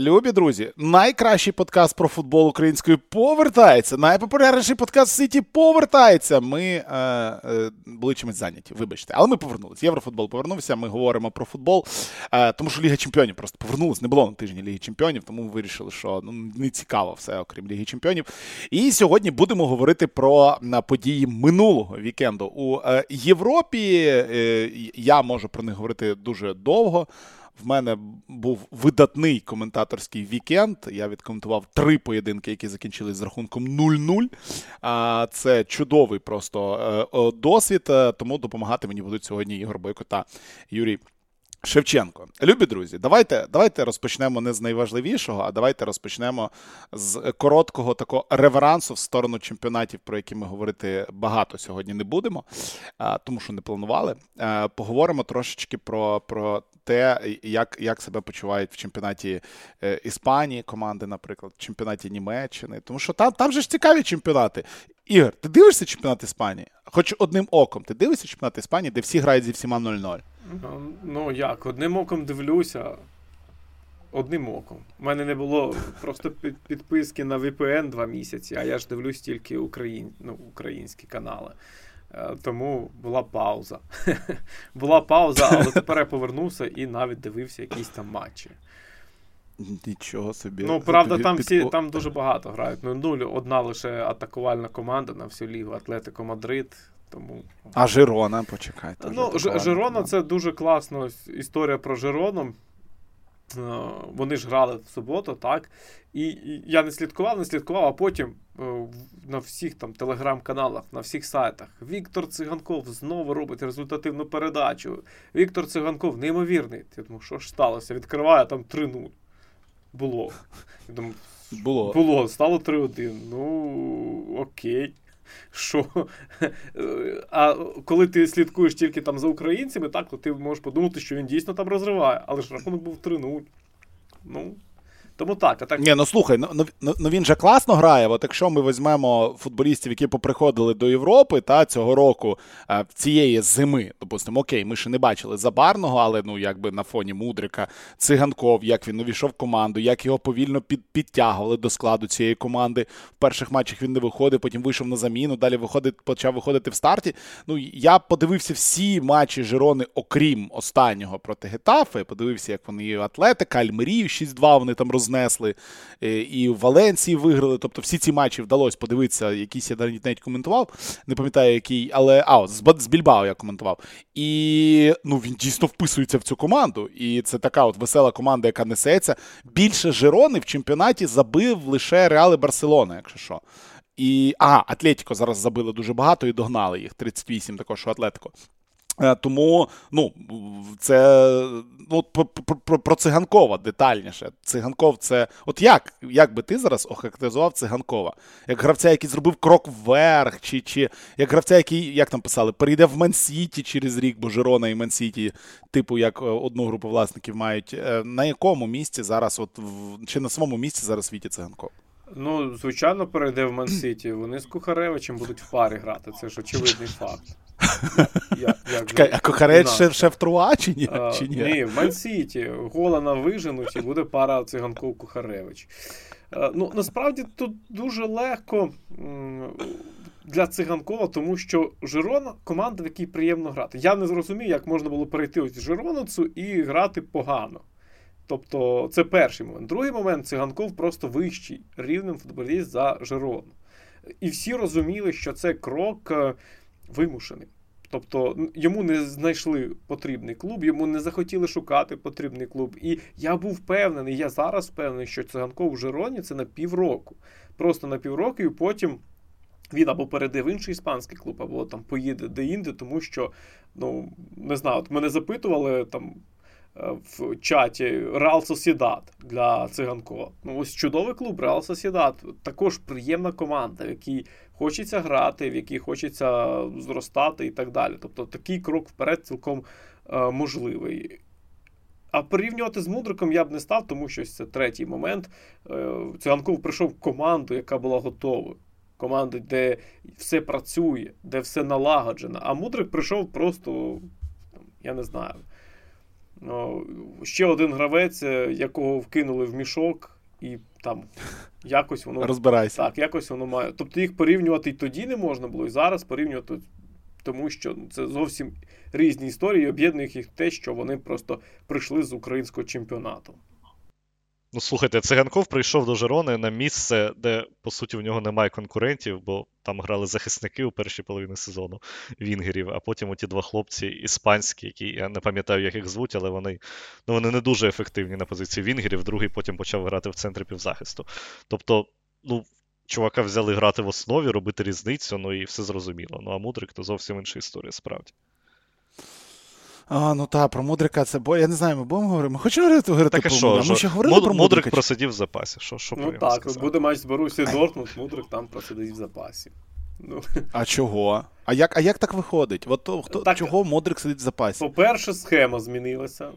Любі друзі, найкращий подкаст про футбол українською повертається. Найпопулярніший подкаст в світі повертається. Ми е, е, були чимось зайняті, вибачте, але ми повернулися. Єврофутбол повернувся. Ми говоримо про футбол, е, тому що Ліга Чемпіонів просто повернулась. Не було на тижні Ліги Чемпіонів, тому вирішили, що ну не цікаво все, окрім Ліги Чемпіонів. І сьогодні будемо говорити про події минулого вікенду у е, Європі. Е, я можу про них говорити дуже довго. В мене був видатний коментаторський вікенд. Я відкоментував три поєдинки, які закінчились з рахунком 0-0. Це чудовий просто е, досвід. Е, тому допомагати мені будуть сьогодні Ігор Бойко та Юрій. Шевченко, любі друзі, давайте давайте розпочнемо не з найважливішого, а давайте розпочнемо з короткого такого реверансу в сторону чемпіонатів, про які ми говорити багато сьогодні не будемо, тому що не планували. Поговоримо трошечки про про те, як як себе почувають в чемпіонаті е, Іспанії команди, наприклад, в чемпіонаті Німеччини. Тому що там там же ж цікаві чемпіонати. Ігор, ти дивишся чемпіонат Іспанії? Хоч одним оком, ти дивишся чемпіонат Іспанії, де всі грають зі всіма 0-0? Ну, ну як, одним оком дивлюся. Одним оком. У мене не було просто підписки на VPN два місяці, а я ж дивлюсь тільки україн... ну, українські канали. Е, тому була пауза. Була пауза, але тепер я повернувся і навіть дивився якісь там матчі. Нічого собі. Ну, правда, там всі там дуже багато грають. Ну, нуль, одна лише атакувальна команда на всю лігу Атлетико Мадрид. Тому... А Жирона, почекайте. Ну, Жирона це дуже класна історія про Жирону. Е, вони ж грали в суботу, так? І я не слідкував, не слідкував, а потім е, на всіх там телеграм-каналах, на всіх сайтах Віктор Циганков знову робить результативну передачу. Віктор Циганков неймовірний. Я думаю, що ж сталося? Відкриває там 3-0. Було. Я думаю, було. Було, стало 3-1. Ну, окей що а коли ти слідкуєш тільки там за українцями, так, то ти можеш подумати, що він дійсно там розриває. Але ж рахунок був 3-0. Ну, тому так, а так. Ні, ну слухай, ну, ну, ну, ну він же класно грає. От якщо ми візьмемо футболістів, які поприходили до Європи та цього року е, цієї зими, допустимо, окей, ми ще не бачили забарного, але ну якби на фоні Мудрика, циганков, як він увійшов в команду, як його повільно під, підтягували до складу цієї команди. В перших матчах він не виходив, потім вийшов на заміну. Далі виходить, почав виходити в старті. Ну я подивився всі матчі Жирони, окрім останнього проти Гетафи. Подивився, як вони Атлетика, Альмерію 6-2 вони там роз рознесли, е, і в Валенції виграли. Тобто всі ці матчі вдалося подивитися, якийсь я навіть коментував, не пам'ятаю, який, але а, з, з Більбао я коментував. І ну, він дійсно вписується в цю команду. І це така от весела команда, яка несеться. Більше Жирони в чемпіонаті забив лише Реал і Барселона, якщо що. І, а, Атлетіко зараз забили дуже багато і догнали їх. 38 також у Атлетико. Е, тому ну, це ну, про, циганкова детальніше. Циганков це. От як як би ти зараз охарактеризував циганкова? Як гравця, який зробив крок вверх, чи чи як гравця, який, як там писали, перейде в Мансіті через рік, бо Жирона і Мансіті, типу, як е, одну групу власників мають. Е, на якому місці зараз, от чи на своєму місці зараз світі циганков? Ну, звичайно, перейде в Мансіті. Вони з Кухаревичем будуть в парі грати. Це ж очевидний факт. Я, як Чекай, а Кухарець ще, ще в Труа чи ні? А, чи ні? Ні, в Мансіті. Голана виженуть і буде пара циганков Кухаревич. Ну, Насправді тут дуже легко для циганкова, тому що Жирона команда, в якій приємно грати. Я не зрозумів, як можна було перейти ось Жироновцю і грати погано. Тобто, це перший момент. Другий момент циганков просто вищий рівнем футболіст за Жирону. І всі розуміли, що це крок е, вимушений. Тобто йому не знайшли потрібний клуб, йому не захотіли шукати потрібний клуб. І я був впевнений, я зараз впевнений, що циганков в Жироні це на півроку. Просто на півроку, і потім він або перейде в інший іспанський клуб, або там поїде де-інде, тому що, ну не знаю, от мене запитували там Е, в чаті Реал Сосідат для циганкова. Ну, ось чудовий клуб Реал Сосідат. Також приємна команда, в якій хочеться грати, в якій хочеться зростати і так далі. Тобто такий крок вперед цілком е, можливий. А порівнювати з Мудриком я б не став, тому що це третій момент. Е, циганков прийшов в команду, яка була готова. Команду, де все працює, де все налагоджено. А Мудрик прийшов просто, я не знаю, ще один гравець, е, якого вкинули в мішок, і там якось воно розбирайся. Так, якось воно має. Тобто їх порівнювати і тоді не можна було, і зараз порівнювати, тому що це зовсім різні історії. Об'єднує їх те, що вони просто прийшли з українського чемпіонату. Ну, слухайте, циганков прийшов до Жерони на місце, де, по суті, в нього немає конкурентів, бо там грали захисники у першій половині сезону Вінгерів, а потім оті два хлопці іспанські, які я не пам'ятаю, як їх звуть, але вони ну, вони не дуже ефективні на позиції Вінгерів. Другий потім почав грати в центрі півзахисту. Тобто, ну, чувака взяли грати в основі, робити різницю, ну і все зрозуміло. Ну а Мудрик то зовсім інша історія, справді. А, Ну так, про Мудрика це бо я не знаю, ми будемо говорити. Ми хочемо говорити, говорити так, про що, Мудрика? Ми ще говорили Муд, про Мудрик просидів в запасі. Що, що Ну так, сказати? буде матч з Борусі Дортмунд, Мудрик там просидить в запасі. Ну. А чого? А як а як так виходить? От, хто, так, Чого Мудрик сидить в запасі? По-перше, схема змінилася.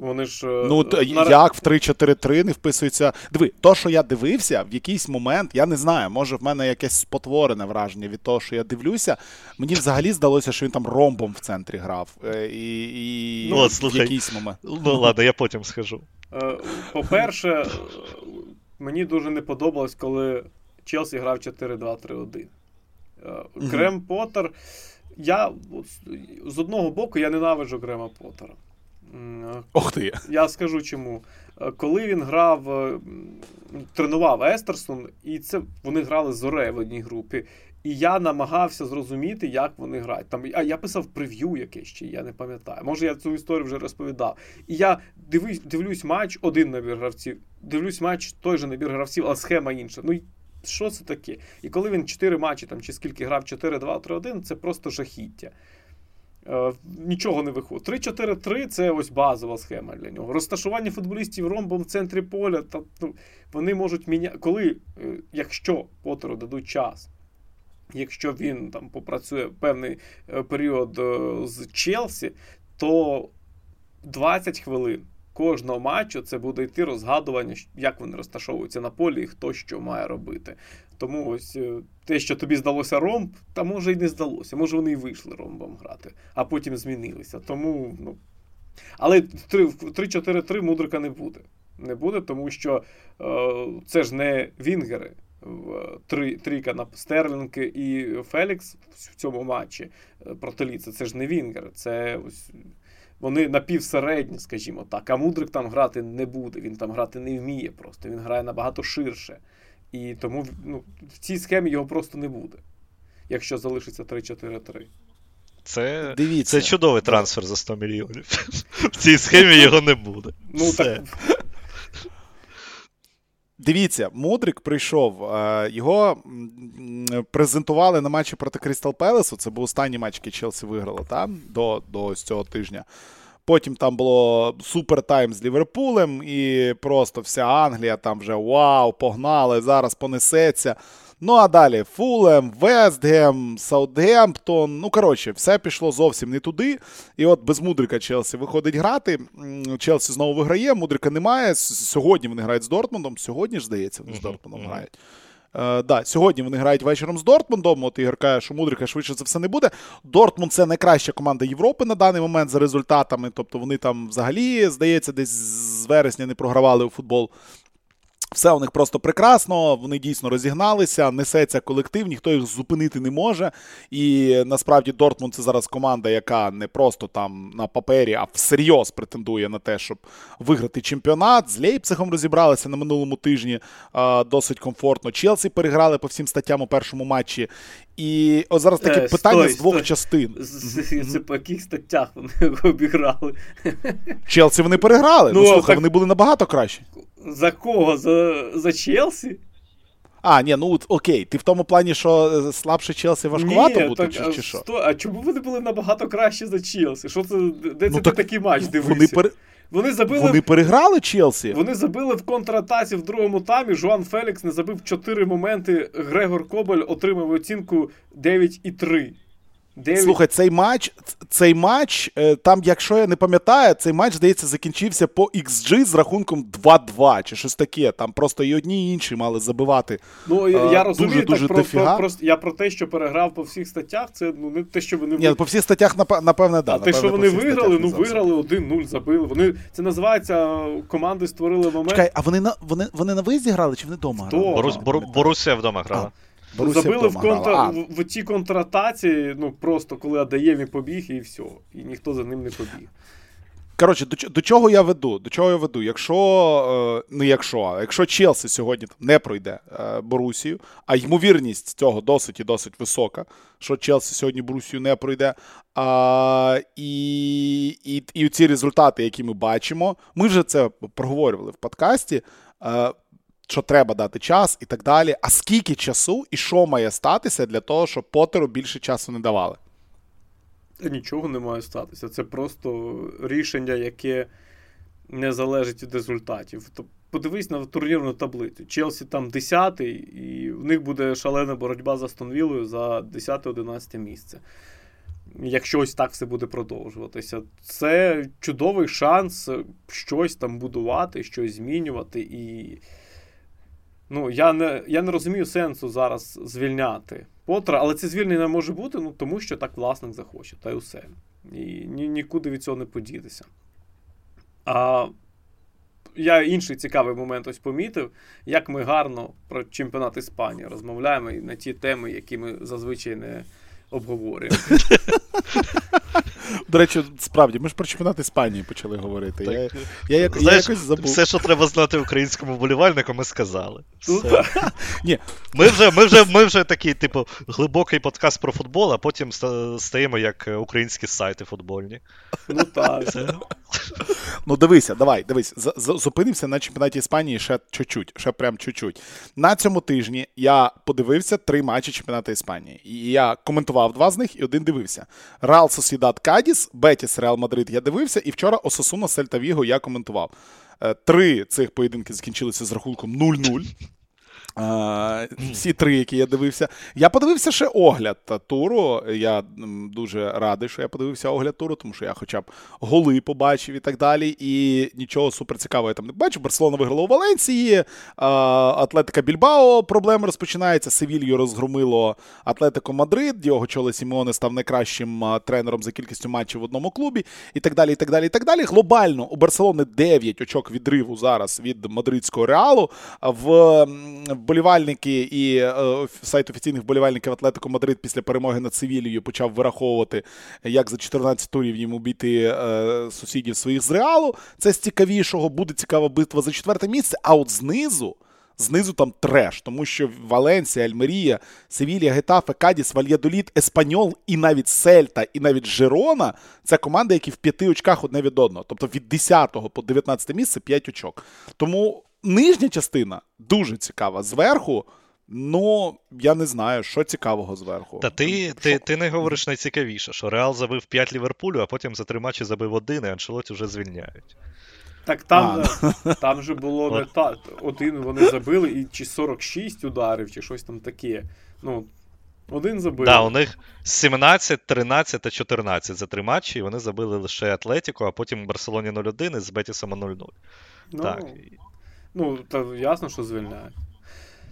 Вони ж е, ну на... як в 3-4-3 не вписується. Диви, то, що я дивився, в якийсь момент, я не знаю, може в мене якесь спотворене враження від того, що я дивлюся. Мені взагалі здалося, що він там ромбом в центрі грав. Е, і, і ну, в слухай, якийсь момент. Ну ладно, я потім скажу. Е, по-перше, мені дуже не подобалось, коли Челсі грав 4-2-3-1. Крем Поттер. Я з одного боку я ненавиджу Грема Поттера. Ох ти. Я скажу чому. Е, коли він грав, е, тренував Естерсон, і це вони грали з Оре в одній групі. І я намагався зрозуміти, як вони грають. Там, А я писав прев'ю якесь ще, я не пам'ятаю. Може, я цю історію вже розповідав. І я дивлюсь, дивлюсь матч, один набір гравців, дивлюсь матч, той же набір гравців, а схема інша. Ну що це таке? І коли він 4 матчі там, чи скільки грав 4-2-3-1, це просто жахіття. Е, нічого не виходить. 3-4-3 це ось базова схема для нього. Розташування футболістів ромбом в центрі поля. Та, ну, Вони можуть міняти. Коли, е, якщо Потеру дадуть час, якщо він там попрацює певний е, період з Челсі, то 20 хвилин кожного матчу це буде йти розгадування, як вони розташовуються на полі і хто що має робити. Тому ось е, те, що тобі здалося ромб, та може й не здалося. Може вони і вийшли ромбом грати, а потім змінилися. Тому, ну. Але в 3-4-3 мудрика не буде. Не буде, тому що е, це ж не Вінгери. Три, трійка на Стерлінг і Фелікс в цьому матчі е, проти Ліца. Це ж не Вінгери. Це ось вони напівсередні, скажімо так. А Мудрик там грати не буде. Він там грати не вміє просто. Він грає набагато ширше. І тому ну, в цій схемі його просто не буде, якщо залишиться 3-4-3. Це Дивіться. це чудовий трансфер за 100 мільйонів. В цій схемі його не буде. Ну, Все. так... Дивіться, Мудрик прийшов. Е, його презентували на матчі проти Крістал Пелесу. Це був останній матч, який Челсі виграло там, до до ось цього тижня. Потім там було супер тайм з Ліверпулем, і просто вся Англія там вже вау, погнали, зараз понесеться. Ну, а далі Фулем, Вестгем, Саутгемптон. Ну, коротше, все пішло зовсім не туди. І от без Мудрика Челсі виходить грати. Челсі знову виграє, Мудрика немає. Сьогодні вони грають з Дортмундом. Сьогодні ж, здається, вони з Дортмундом грають. Е, да, Сьогодні вони грають вечором з Дортмундом. От Ігор каже, що Мудрика швидше за все не буде. Дортмунд це найкраща команда Європи на даний момент за результатами. Тобто вони там взагалі, здається, десь з вересня не програвали у футбол. Все у них просто прекрасно, вони дійсно розігналися, несеться колектив, ніхто їх зупинити не може. І насправді Дортмунд це зараз команда, яка не просто там на папері, а всерйоз претендує на те, щоб виграти чемпіонат. З Лейпцигом розібралися на минулому тижні досить комфортно. Челсі переграли по всім статтям у першому матчі. І ось зараз таке е, питання стой, з двох стой. частин. Це по яких статтях вони обіграли? Челсі вони переграли. Ну, ну слухай, так... вони були набагато кращі. За кого? За за Челсі? А, ні, ну окей, ти в тому плані, що е, слабше Челсі важкувато бути, так, чи, чи що? Сто... А чому вони були набагато краще за Челсі? Що це, Де ну, це так, ти такий матч дивився? Вони пер... Вони забили Вони переграли Челсі. Вони забили в контратаці в другому таймі. Жуан Фелікс не забив чотири моменти. Грегор Кобель отримав оцінку 9,3. 9... Слухай, цей матч, цей матч, е, там, якщо я не пам'ятаю, цей матч, здається, закінчився по XG з рахунком 2-2 чи щось таке. Там просто і одні і інші мали забивати. Ну, я розумію, дуже, дуже так, про, про, про, я про те, що переграв по всіх статтях, це ну, не те, що вони Ні, по всіх статтях, напевне, да. А те, що вони виграли, ну виграли 1-0, забили. Вони, Це називається команди створили момент. Чекай, а вони на вони, вони на виїзді грали чи вони вдома грали? Борус, Борусія вдома грала. А. Борусsia Забили в контра... в, в тій контратації, ну просто коли Адаємі побіг і все. І ніхто за ним не побіг. Коротше, до до чого я веду? До чого я веду? Якщо е, не якщо, а якщо Челсі сьогодні не пройде е, Борусію, а ймовірність цього досить і досить висока, що Челсі сьогодні Борусію не пройде. А, І і, і ці результати, які ми бачимо, ми вже це проговорювали в подкасті. Що треба дати час і так далі. А скільки часу і що має статися для того, щоб Потеру більше часу не давали? Нічого не має статися. Це просто рішення, яке не залежить від результатів. Подивись на турнірну таблицю. Челсі там 10-й, і в них буде шалена боротьба за Стонвілою за 10-11 місце. Якщо ось так все буде продовжуватися, це чудовий шанс щось там будувати, щось змінювати. І Ну, я не я не розумію сенсу зараз звільняти Потра, але це звільнення може бути, ну тому що так власник захоче, та й усе. І ні, нікуди від цього не подітися. А я інший цікавий момент ось помітив, як ми гарно про чемпіонат Іспанії розмовляємо і на ті теми, які ми зазвичай не обговорюємо. До речі, справді, ми ж про чемпіонат Іспанії почали говорити. Так. Я я, я, Знаєш, я якось забув. Все, що треба знати українському вболівальнику, ми сказали. Все. Ні. Ми вже ми вже, ми вже такий, типу, глибокий подкаст про футбол, а потім стаємо як українські сайти футбольні. Ну так. Ну, дивися, давай, дивись, зупинимося на чемпіонаті Іспанії ще чуть-чуть, ще прям чуть-чуть. На цьому тижні я подивився три матчі чемпіонату Іспанії. І я коментував два з них і один дивився. Реал Сосідат Кадіс, Бетіс Реал Мадрид я дивився, і вчора Осасуна Сельта Віго я коментував. Е, три цих поєдинки закінчилися з рахунком 0-0. Всі три, які я дивився. Я подивився ще огляд туру. Я дуже радий, що я подивився огляд туру, тому що я хоча б голи побачив і так далі. І нічого суперцікавого я там не бачив. Барселона виграла у Валенції, Атлетика Більбао проблеми розпочинаються. Севілью розгромило Атлетико Мадрид. Його чоле Сімеоне став найкращим тренером за кількістю матчів в одному клубі, і так далі. і так далі, і так далі. Глобально у Барселони 9 очок відриву зараз від мадридського реалу. В вболівальники і е, сайт офіційних вболівальників Атлетико Мадрид після перемоги над Севілією почав вираховувати, як за 14 турів їм обійти е, сусідів своїх з реалу. Це з цікавішого, буде цікава битва за четверте місце. А от знизу. Знизу там треш, тому що Валенсія, Альмерія, Севілія, Гетафе, Кадіс, Вальядоліт, Еспаньол і навіть Сельта, і навіть Жерона це команди, які в п'яти очках одне від одного. Тобто від 10 по 19 місце 5 очок. Тому нижня частина дуже цікава. Зверху, ну я не знаю, що цікавого зверху. Та ти ти, ти не говориш найцікавіше, що Реал забив 5 Ліверпулю, а потім за три матчі забив один, і Аншелоті вже звільняють. Так там а. там же було не так. Один вони забили, і чи 46 ударів, чи щось там таке. Ну, один забив. Так, да, у них 17, 13 та 14 за три матчі, і вони забили лише Атлетіко, а потім в Барселоні 0-1 і з Бетісом 0-0. Ну, так. Ну, то ясно, що звільняють.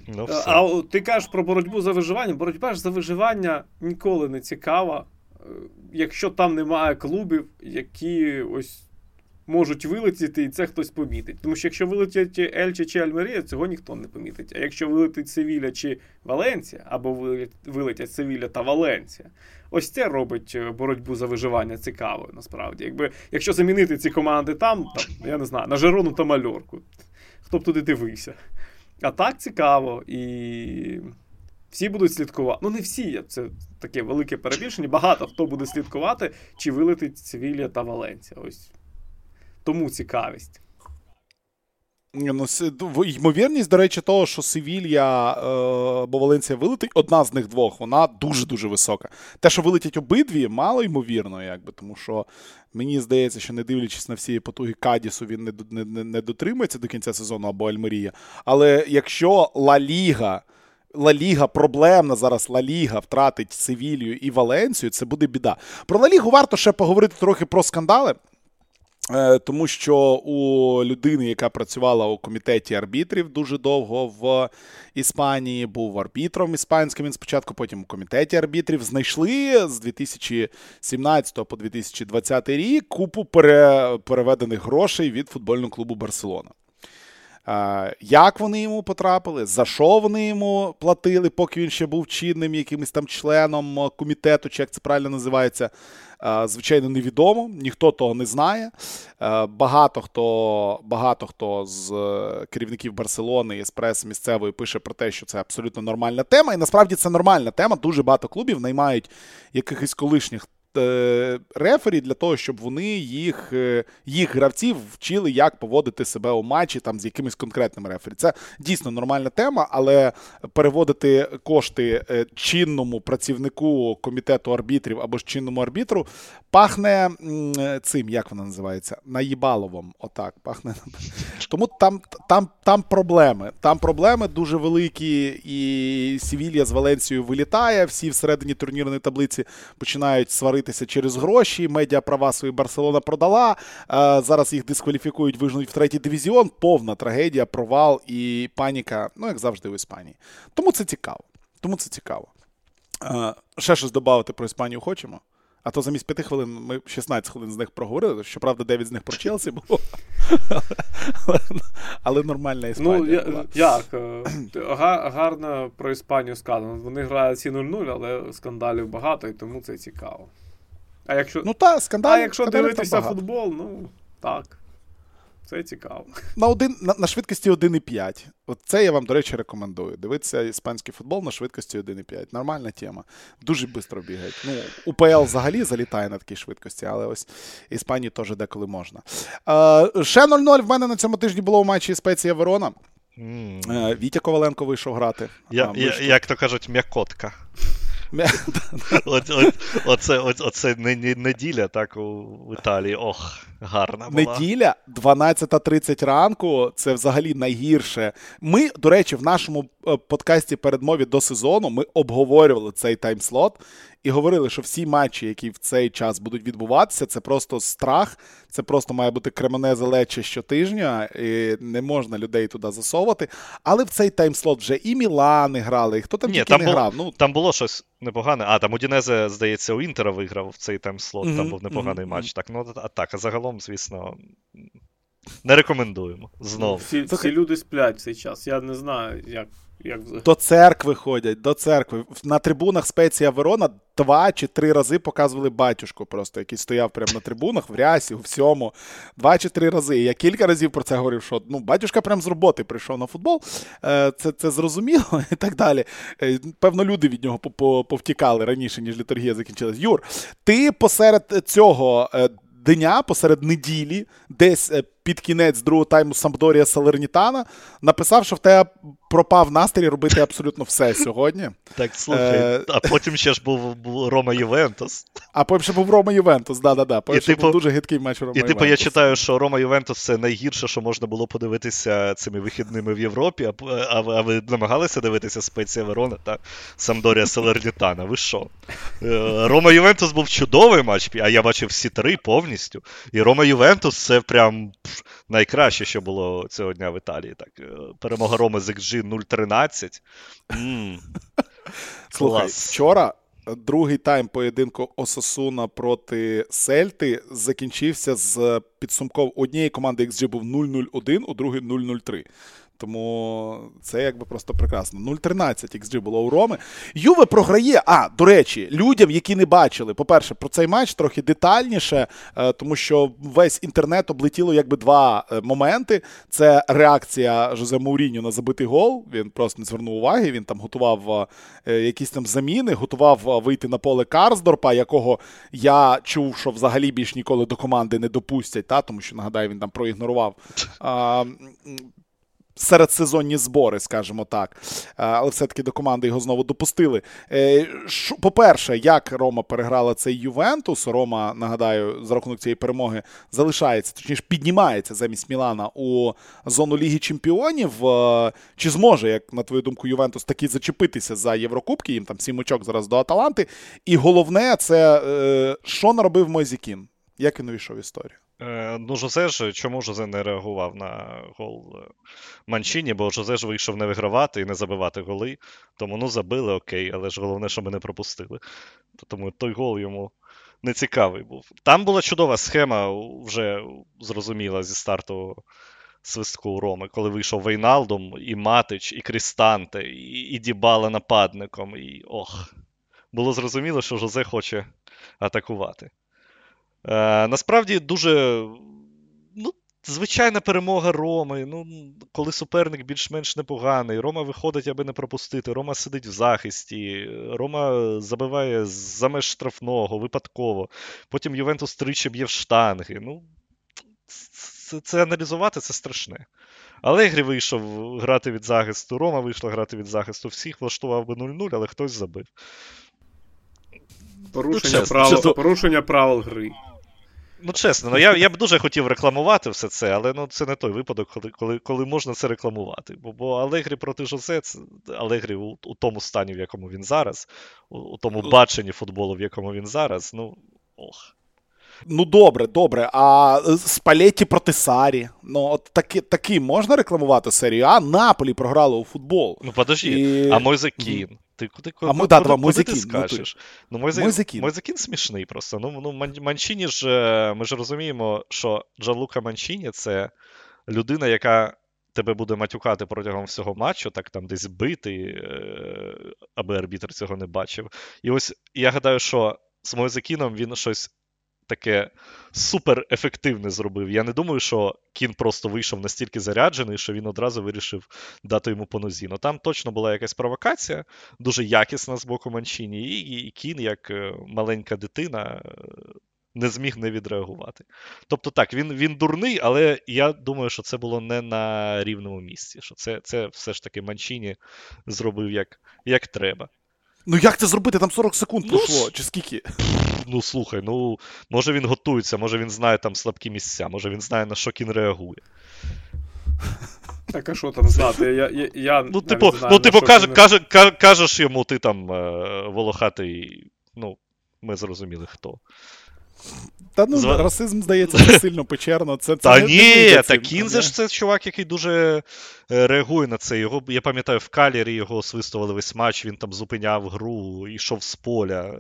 Ну, все. А ти кажеш про боротьбу за виживання. Боротьба ж за виживання ніколи не цікава, е, якщо там немає клубів, які ось можуть вилетіти, і це хтось помітить. Тому що якщо вилетять Ельче чи Альмерія, цього ніхто не помітить. А якщо вилетить Севіля чи Валенція, або вилетять Севіля та Валенція, ось це робить е, боротьбу за виживання цікавою, насправді. Якби Якщо замінити ці команди там, там я не знаю, на Жерону та Мальорку хто б туди дивився. А так цікаво, і всі будуть слідкувати. Ну, не всі, це таке велике перебільшення. Багато хто буде слідкувати, чи вилетить Цивілія та Валенція. Ось тому цікавість. Ну, Ймовірність, до речі, того, що Севілья е, або Валенція вилетить, одна з них двох, вона дуже-дуже висока. Те, що вилетять обидві, мало ймовірно, якби, тому що мені здається, що не дивлячись на всі потуги Кадісу, він не не, не дотримується до кінця сезону або Альмерія. Але якщо Ла Ліга Ла Ліга проблемна зараз Ла Ліга втратить Севілію і Валенцію, це буде біда. Про Ла Лігу варто ще поговорити трохи про скандали. Е, тому що у людини, яка працювала у комітеті арбітрів дуже довго в Іспанії, був арбітром іспанським. Він спочатку, потім у комітеті арбітрів, знайшли з 2017 по 2020 рік купу пере, переведених грошей від футбольного клубу Барселона. Е, як вони йому потрапили, за що вони йому платили, поки він ще був чинним якимось там членом комітету, чи як це правильно називається, е, звичайно, невідомо, ніхто того не знає. Е, багато хто багато хто з керівників Барселони і з преси місцевої пише про те, що це абсолютно нормальна тема. І насправді це нормальна тема. Дуже багато клубів наймають якихось колишніх Е, рефері для того, щоб вони їх е, їх гравців вчили, як поводити себе у матчі там з якимись конкретними рефері. Це дійсно нормальна тема, але переводити кошти е, чинному працівнику комітету арбітрів або ж чинному арбітру пахне цим, як вона називається, наїбаловом. Отак, пахне. Тому там там, там проблеми. Там проблеми дуже великі, і Сівілья з Валенцією вилітає. Всі всередині турнірної таблиці починають сваритися через гроші. Медіа права свої Барселона продала. Зараз їх дискваліфікують, вижнуть в третій дивізіон. Повна трагедія, провал і паніка, ну як завжди, в Іспанії. Тому це цікаво. Тому це цікаво. Ще щось додати про Іспанію хочемо. А то замість 5 хвилин ми 16 хвилин з них проговорили. Щоправда, 9 з них про Челсі було. Але нормальна Іспанія. Ну, як? Е, гарно про Іспанію сказано. Вони грають ці 0-0, але скандалів багато, і тому це цікаво. А якщо ну, та, скандал, а якщо дивитися футбол, ну так. Це цікаво. На один, на, на швидкості 1,5. От це я вам, до речі, рекомендую. Дивитися іспанський футбол на швидкості 1,5. Нормальна тема. Дуже швидко бігають. Ну, УПЛ взагалі залітає на такій швидкості, але ось Іспанії теж деколи можна. Е, ще 0-0 в мене на цьому тижні було у матчі Спеція Верона. Mm. Вітя Коваленко вийшов грати. Я, а, я, Як то кажуть, м'якотка. Оце оце неділя, так, у Італії. Ох, гарна була. Неділя, 12.30 ранку. Це взагалі найгірше. Ми, до речі, в нашому е, подкасті передмові до сезону ми обговорювали цей таймслот і говорили, що всі матчі, які в цей час будуть відбуватися, це просто страх, це просто має бути кремонезе лече щотижня, і не можна людей туди засовувати. Але в цей таймслот вже і Мілани грали, і хто там Ні, тільки там не було, грав. Ну, Там було щось непогане. А, там Удінезе, здається, у Інтера виграв в цей таймслот, mm-hmm, там був непоганий mm-hmm. матч. Так, ну, а так, а загалом, звісно. Не рекомендуємо. Знову. Всі всі люди сплять в цей час. Я не знаю, як як... До церкви ходять, до церкви. На трибунах спеція Верона два чи три рази показували батюшку, просто який стояв прямо на трибунах, в рясі, у всьому. Два чи три рази. Я кілька разів про це говорив, що ну, батюшка прямо з роботи прийшов на футбол. Е, це це зрозуміло і так далі. Е, певно, люди від нього повтікали раніше, ніж літургія закінчилась. Юр, ти посеред цього е, дня, посеред неділі, десь під кінець другого тайму Сампдорія Салернітана, написав, що в тебе пропав настрій робити абсолютно все сьогодні. Так, слухай, е... а потім ще ж був, Рома Ювентус. А потім ще був Рома Ювентус, да-да-да. Потім ще типу, був дуже гидкий матч Рома І типу я читаю, що Рома Ювентус це найгірше, що можна було подивитися цими вихідними в Європі, а ви намагалися дивитися Спеція Верона та Самдорія Салернітана. Ви що? Е, Рома Ювентус був чудовий матч, а я бачив всі три повністю. І Рома Ювентус це прям найкраще, що було цього дня в Італії. Так, е, Перемога Роми з XG 013. Слухай, вчора. Другий тайм поєдинку Осасуна проти Сельти закінчився з підсумком однієї команди XG був 0-0-1, у другої 0-0-3. Тому це якби просто прекрасно. 0-13 XG було у Роми. Юве програє. А, до речі, людям, які не бачили, по-перше, про цей матч трохи детальніше, е, тому що весь інтернет облетіло якби два е, моменти. Це реакція Жозе Мауріньо на забитий гол. Він просто не звернув уваги. Він там готував е, якісь там заміни, готував вийти на поле Карсдорпа, якого я чув, що взагалі більш ніколи до команди не допустять, та, тому що нагадаю, він там проігнорував середсезонні збори, скажімо так. Але все-таки до команди його знову допустили. По-перше, як Рома переграла цей Ювентус. Рома, нагадаю, за рахунок цієї перемоги залишається, точніше, піднімається замість Мілана у зону Ліги Чемпіонів. Чи зможе, як на твою думку, Ювентус таки зачепитися за Єврокубки? Їм там сім очок зараз до Аталанти. І головне, це е, що наробив Мойзікін? Як він увійшов в історію? Е, ну, Жозе ж, чому Жозе не реагував на гол е, Манчині, бо Жозе ж вийшов не вигравати і не забивати голи. Тому ну забили, окей, але ж головне, що ми не пропустили. Тому той гол йому не цікавий був. Там була чудова схема, вже зрозуміла зі старту свистку у Роми, коли вийшов Вейналдом, і Матич, і Крістанте, і, і Дібала нападником. І ох. Було зрозуміло, що Жозе хоче атакувати. Е, Насправді дуже ну, звичайна перемога Роми. Ну, Коли суперник більш-менш непоганий, Рома виходить, аби не пропустити. Рома сидить в захисті, Рома забиває за меж штрафного, випадково. Потім Ювентус тричі б'є в штанги. Ну, Це, це аналізувати це страшне. Алегрі вийшов грати від захисту, Рома вийшла грати від захисту. Всіх влаштував би 0-0, але хтось забив. Порушення, ну, чесно, правил, чесно. порушення правил гри. Ну, чесно, ну я я б дуже хотів рекламувати все це, але ну, це не той випадок, коли коли, коли можна це рекламувати. Бо бо Алегрі проти Жозе, це Алегрі у, у тому стані, в якому він зараз, у, у тому баченні футболу, в якому він зараз, ну ох. Ну, добре, добре. А Спалетті проти Сарі. Ну, от таки, таки можна рекламувати серію А? Наполі програли у футбол. Ну, подожди, І... а Мойзекін. Ти куди а ми, да, куди, куди ти ну, скажеш? Ну, Мойзе... Мойзекін. Мойзекін смішний просто. Ну, ну Манчіні ж, е, ми ж розуміємо, що Джанлука Манчіні це людина, яка тебе буде матюкати протягом всього матчу, так там десь бити, е, аби арбітр цього не бачив. І ось я гадаю, що з Мойзекіном він щось таке супер ефективне зробив. Я не думаю, що Кін просто вийшов настільки заряджений, що він одразу вирішив дати йому по нозі. Ну там точно була якась провокація, дуже якісна з боку Манчині, і, і Кін, як е, маленька дитина, е, не зміг не відреагувати. Тобто так, він він дурний, але я думаю, що це було не на рівному місці. Що це це все ж таки Манчині зробив як, як треба. Ну як це зробити? Там 40 секунд ну, пройшло, чи скільки? Ну слухай, ну може він готується, може він знає там слабкі місця, може він знає, на що кін реагує. Так, а що там знати? Я, я, я Ну, типу, знаю, ну, типу каже, каже, каже, кажеш йому, ти там е, волохатий, ну, ми зрозуміли хто. Та ну, Зва... расизм, здається, не сильно печерно. Це, це Та не, ні, та Кінзе ж це чувак, який дуже е, реагує на це. Його, Я пам'ятаю, в Калірі його свистували весь матч, він там зупиняв гру, йшов з поля.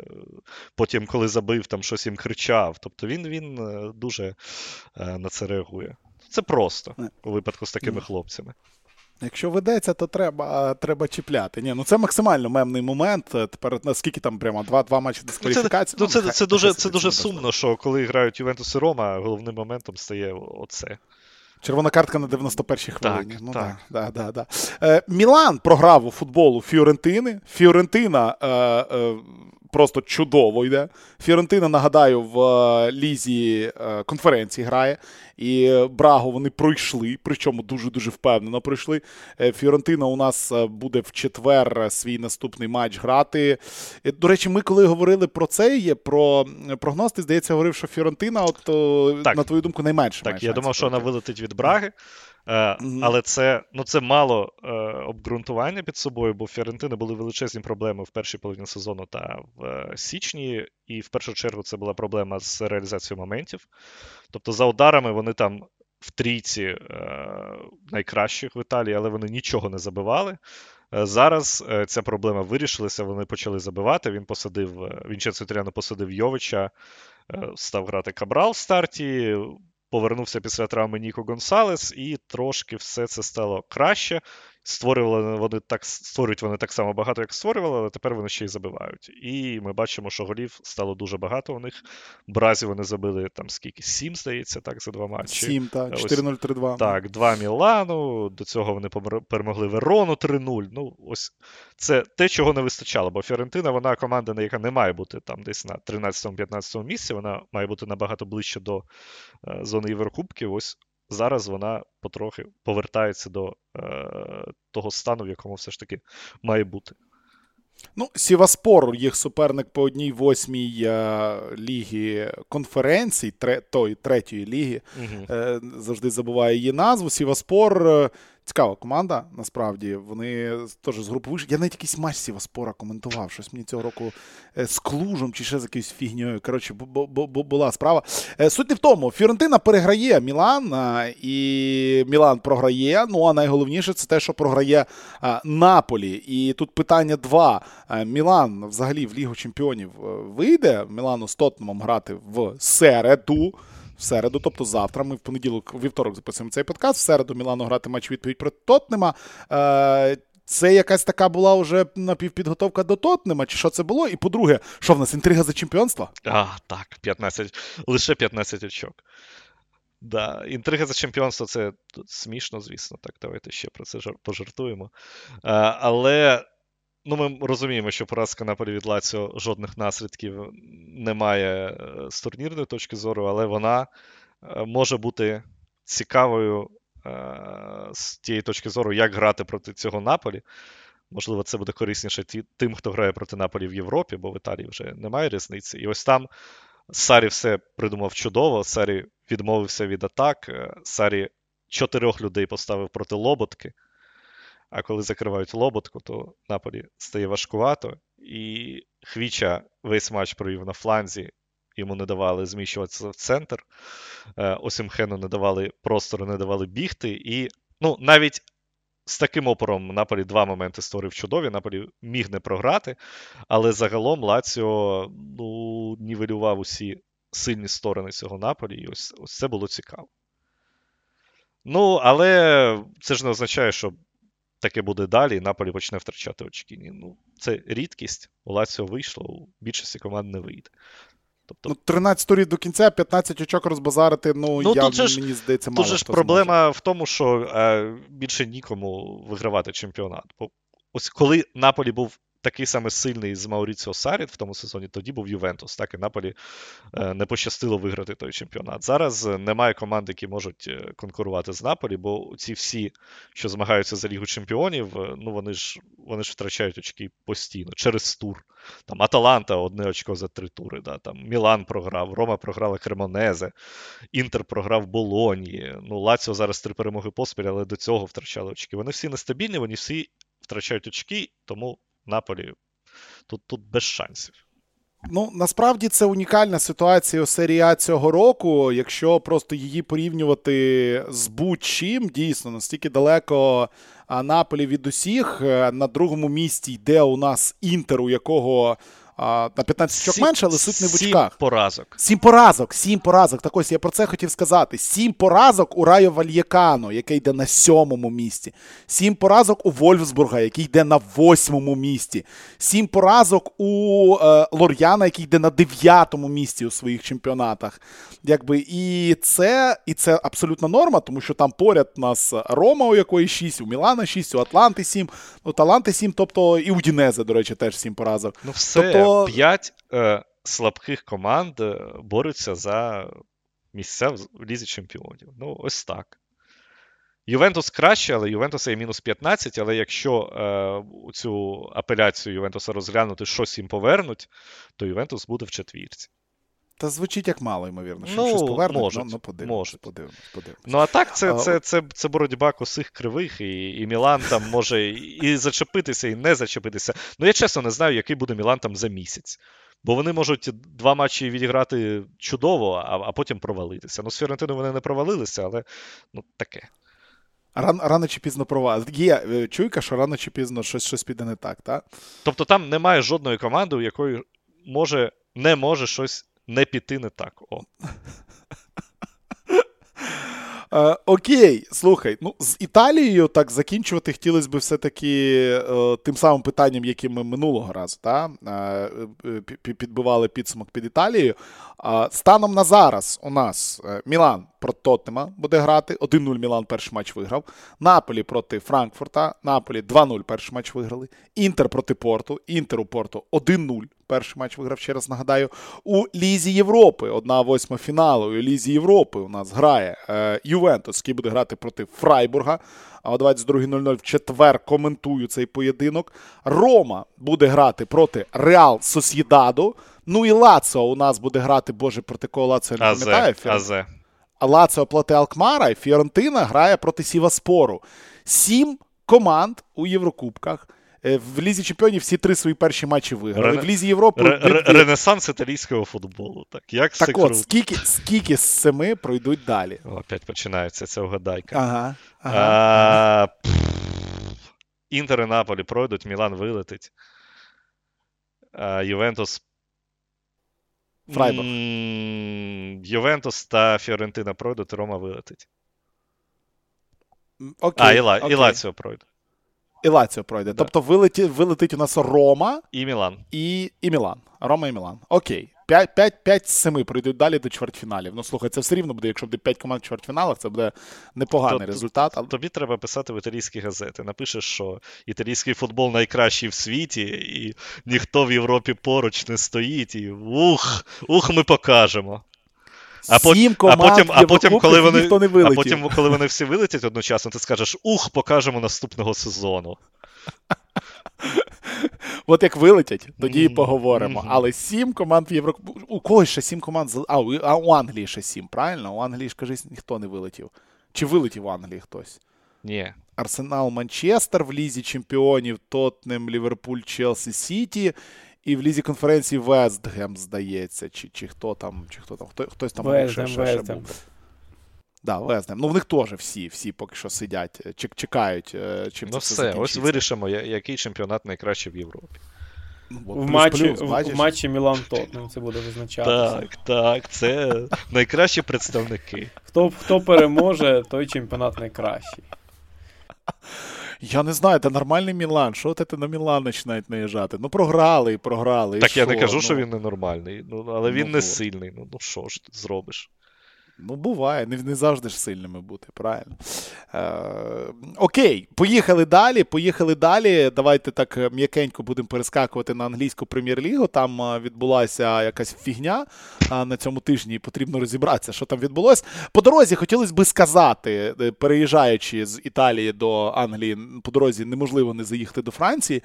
Потім, коли забив, там щось їм кричав. Тобто він він е, дуже е, на це реагує. Це просто у випадку з такими хлопцями. Якщо ведеться, то треба треба чіпляти. Ні, ну це максимально мемний момент. Тепер наскільки там прямо два два матчі дискваліфікації. Ну, це, ну, це, це, це дуже це дуже сумно, що коли грають Ювентус і Рома, головним моментом стає оце. Червона картка на 91-й хвилині. Так, ну, так. Да, да, да, Е, Мілан програв у футболу Фіорентини. Фіорентина е, е, просто чудово йде. Фіорентина, нагадаю, в е, лізі е, конференції грає. І Брагу вони пройшли, причому дуже-дуже впевнено пройшли. Е, Фіорентина у нас буде в четвер свій наступний матч грати. До речі, ми коли говорили про це, є про прогноз, ти здається, говорив, що Фіорентина, от так. на твою думку, найменше. Так, я думав, що вона вилетить від Браги. Mm-hmm. Але це ну, це мало е, обґрунтування під собою, бо в Фіорентини були величезні проблеми в першій половині сезону та в е, січні, і в першу чергу це була проблема з реалізацією моментів. Тобто, за ударами вони там в трійці е, найкращих в Італії, але вони нічого не забивали. Е, зараз е, ця проблема вирішилася, вони почали забивати. Він посадив, Вінченцо Тріано посадив Йовича, став грати Кабрал в старті повернувся після травми Ніко Гонсалес, і трошки все це стало краще. Створювали вони так, створюють вони так само багато, як створювали, але тепер вони ще й забивають. І ми бачимо, що голів стало дуже багато у них. Бразі вони забили там скільки? Сім, здається, так, за два матчі. Сім, так, 4-0-3-2. Так, два Мілану. До цього вони перемогли Верону 3-0. Ну, ось це те, чого не вистачало. Бо Фіорентина, вона команда, яка не має бути там десь на 13-15 місці, вона має бути набагато ближче до е, зони Єврокубків. Ось зараз вона потрохи повертається до е, того стану, в якому все ж таки має бути. Ну, Сіваспор, їх суперник по одній восьмій е, лігі конференцій, тре, той третьої ліги. Угу. Е, завжди забуває її назву. Сіваспор е, Цікава команда, насправді. Вони теж з групи вийшли. Я навіть якийсь матч Сіваспора коментував. Щось мені цього року е, з клужем чи ще з якоюсь фігньою. Коротше, була справа. Е, суть не в тому, Фіорентина переграє Мілан, і Мілан програє. Ну а найголовніше це те, що програє Наполі. І тут питання два. Мілан взагалі в Лігу Чемпіонів е, вийде. Мілану з Тотнемом грати в середу в середу, тобто завтра. Ми в понеділок, вівторок записуємо цей подкаст. В середу Мілану грати матч відповідь проти Тотнема. Е, це якась така була вже напівпідготовка до Тотнема, чи що це було? І по-друге, що в нас інтрига за чемпіонство? А, так, 15, лише 15 очок. Да, Інтрига за чемпіонство це смішно, звісно. Так, давайте ще про це пожартуємо. А, е, але Ну, ми розуміємо, що поразка Наполі від Лаціо жодних наслідків не має е, з турнірної точки зору, але вона е, може бути цікавою е, з тієї точки зору, як грати проти цього Наполі. Можливо, це буде корисніше тим, хто грає проти Наполі в Європі, бо в Італії вже немає різниці. І ось там Сарі все придумав чудово. Сарі відмовився від атак. Сарі чотирьох людей поставив проти Лоботки. А коли закривають лоботку, то Наполі стає важкувато. І Хвіча весь матч провів на фланзі, йому не давали зміщуватися в центр. Е, Осімхену не давали простору, не давали бігти. І ну, навіть з таким опором Наполі два моменти створив чудові. Наполі міг не програти, але загалом Лаціо ну, нівелював усі сильні сторони цього Наполі, і ось, ось це було цікаво. Ну, але це ж не означає, що таке буде далі, і Наполі почне втрачати очки. Ні, ну, Це рідкість. У Лаціо вийшло, у більшості команд не вийде. Тобто... Ну, 13 турів до кінця, 15 очок розбазарити, ну, ну я, тут же мені здається, мало Тут ж проблема зможе. в тому, що е, більше нікому вигравати чемпіонат. Бо ось коли Наполі був такий самий сильний з Мауріціо Саріт в тому сезоні, тоді був Ювентус. Так і Наполі е, не пощастило виграти той чемпіонат. Зараз немає команд, які можуть е, конкурувати з Наполі, бо ці всі, що змагаються за Лігу Чемпіонів, е, ну вони ж вони ж втрачають очки постійно через тур. Там Аталанта одне очко за три тури. Да, там Мілан програв, Рома програла Кремонезе, Інтер програв Болонії. Ну, Лаціо зараз три перемоги поспіль, але до цього втрачали очки. Вони всі нестабільні, вони всі втрачають очки, тому Наполі тут тут без шансів. Ну, насправді це унікальна ситуація у серії А цього року. Якщо просто її порівнювати з будь-чим, дійсно настільки далеко Наполі від усіх. Е, на другому місці йде у нас інтер, у якого а, На 15 очок менше, але суть не в очках. Сім поразок. Сім поразок, сім поразок. Так ось я про це хотів сказати. Сім поразок у Райо Вальєкано, який йде на сьомому місці. Сім поразок у Вольфсбурга, який йде на восьмому місці. Сім поразок у е, Лор'яна, який йде на дев'ятому місці у своїх чемпіонатах. Якби І це і це абсолютна норма, тому що там поряд у нас Рома, у якої 6, у Мілана 6, у Атланти 7, у Таланти 7, тобто і у Дінезе, до речі, теж 7 поразок. Ну, все. Тобто, п'ять е, слабких команд е, борються за місця в Лізі Чемпіонів. Ну, ось так. Ювентус краще, але Ювентуса є мінус 15, але якщо е, цю апеляцію Ювентуса розглянути, щось їм повернуть, то Ювентус буде в четвірці. Та звучить як мало, ймовірно. Що ну, щось повернуть, можуть, ну, ну подивимось, можуть. подивимось, подивимось. Ну, а так, це це, це, це боротьба косих кривих, і і Мілан там може і зачепитися, і не зачепитися. Ну, я чесно не знаю, який буде Мілан там за місяць. Бо вони можуть два матчі відіграти чудово, а а потім провалитися. Ну, з Фіорентиною вони не провалилися, але ну, таке. Рано, рано чи пізно провалити. Є е, чуйка, що рано чи пізно щось щось піде не так, так? Тобто там немає жодної команди, у якої може, не може щось не піти не так. О. Е, окей, слухай, ну з Італією так закінчувати хотілося б все-таки е, тим самим питанням, яким ми минулого разу та, е, підбивали підсумок під Італією. Станом на зараз у нас Мілан проти Тоттема буде грати. 1-0 Мілан перший матч виграв. Наполі проти Франкфурта. Наполі 2-0 перший матч виграли. Інтер проти Порту. Інтер у Порту 1-0. Перший матч виграв, ще раз нагадаю. У Лізі Європи. Одна восьма фіналу. У Лізі Європи у нас грає е, Ювентус, який буде грати проти Фрайбурга. А о 22.00 в четвер коментую цей поєдинок. Рома буде грати проти Реал Сосєдаду. Ну і Лацо у нас буде грати, боже, проти кого Лацо я не пам'ятаю. Фіор- Лаціо проти Алкмара і Фіорентина грає проти Сіваспору. Сім команд у Єврокубках. Е, В Лізі Чемпіонів всі три свої перші матчі виграли. Рене- В Лізі Європи. Ре-. Ренесанс італійського футболу. Так, як Так от, скільки, скільки з семи пройдуть далі? О, Опять починається ця вгадайка. Ага. ага. А, пф, Інтер і Наполі пройдуть, Мілан вилетить. А, Ювентус. Фрайбург. Ювентус та Фіорентина пройдуть, Рома вилетить. Окей, а, і, Ла, окей. і Лаціо пройде. І Лаціо пройде. Да. Тобто вилеті, вилетить у нас Рома І Мілан. і, і Мілан. Рома і Мілан. Окей. 5, 5, 5 з 7 пройдуть далі до чвертьфіналів. Ну, слухай, це все рівно буде, якщо буде 5 команд в чвертьфіналах, це буде непоганий То- результат. Але... Тобі треба писати в італійські газети. Напишеш, що італійський футбол найкращий в світі, і ніхто в Європі поруч не стоїть, і ух, ух, ми покажемо. А Сім А потім, а потім, коли вони, не а потім, коли вони всі вилетять одночасно, ти скажеш: ух, покажемо наступного сезону. От як вилетять, тоді і поговоримо. Але сім команд в Єврокубку. У когось ще сім команд. А, у- Англії ще сім, правильно? У Англії ж кажись, ніхто не вилетів. Чи вилетів у Англії хтось? Ні. Арсенал Манчестер в Лізі Чемпіонів, Тоттенем, Ліверпуль, Челсі, Сіті. І в Лізі конференції Вестгем, здається, чи, чи хто там, чи хто там, хто, хтось там них ще, ще, ще був. Да, Вестгем. Ну, в них теж всі, всі поки що сидять, е, чекають, е, чим Ну це все все, ось вирішимо, який чемпіонат найкращий в Європі. Ну, от В плюс- матчі, плюс, в, в матчі Мілан Тотнем це буде визначатися. Так, так, це найкращі представники. Хто, хто переможе, той чемпіонат найкращий. Я не знаю, це нормальний Мілан. Що ти на Мілан починають наїжджати? Ну, програли і програли. і Так я не кажу, Ну, що він ненормальний, ну, але він Ну, не сильний. Ну, ну що ж ти зробиш? Ну, буває, не, не завжди ж сильними бути, правильно. Е, окей, поїхали далі. Поїхали далі. Давайте так е, м'якенько будемо перескакувати на англійську прем'єр-лігу. Там е, відбулася якась фігня на цьому тижні, і потрібно розібратися, що там відбулося. По дорозі хотілося би сказати, е, переїжджаючи з Італії до Англії, по дорозі неможливо не заїхати до Франції.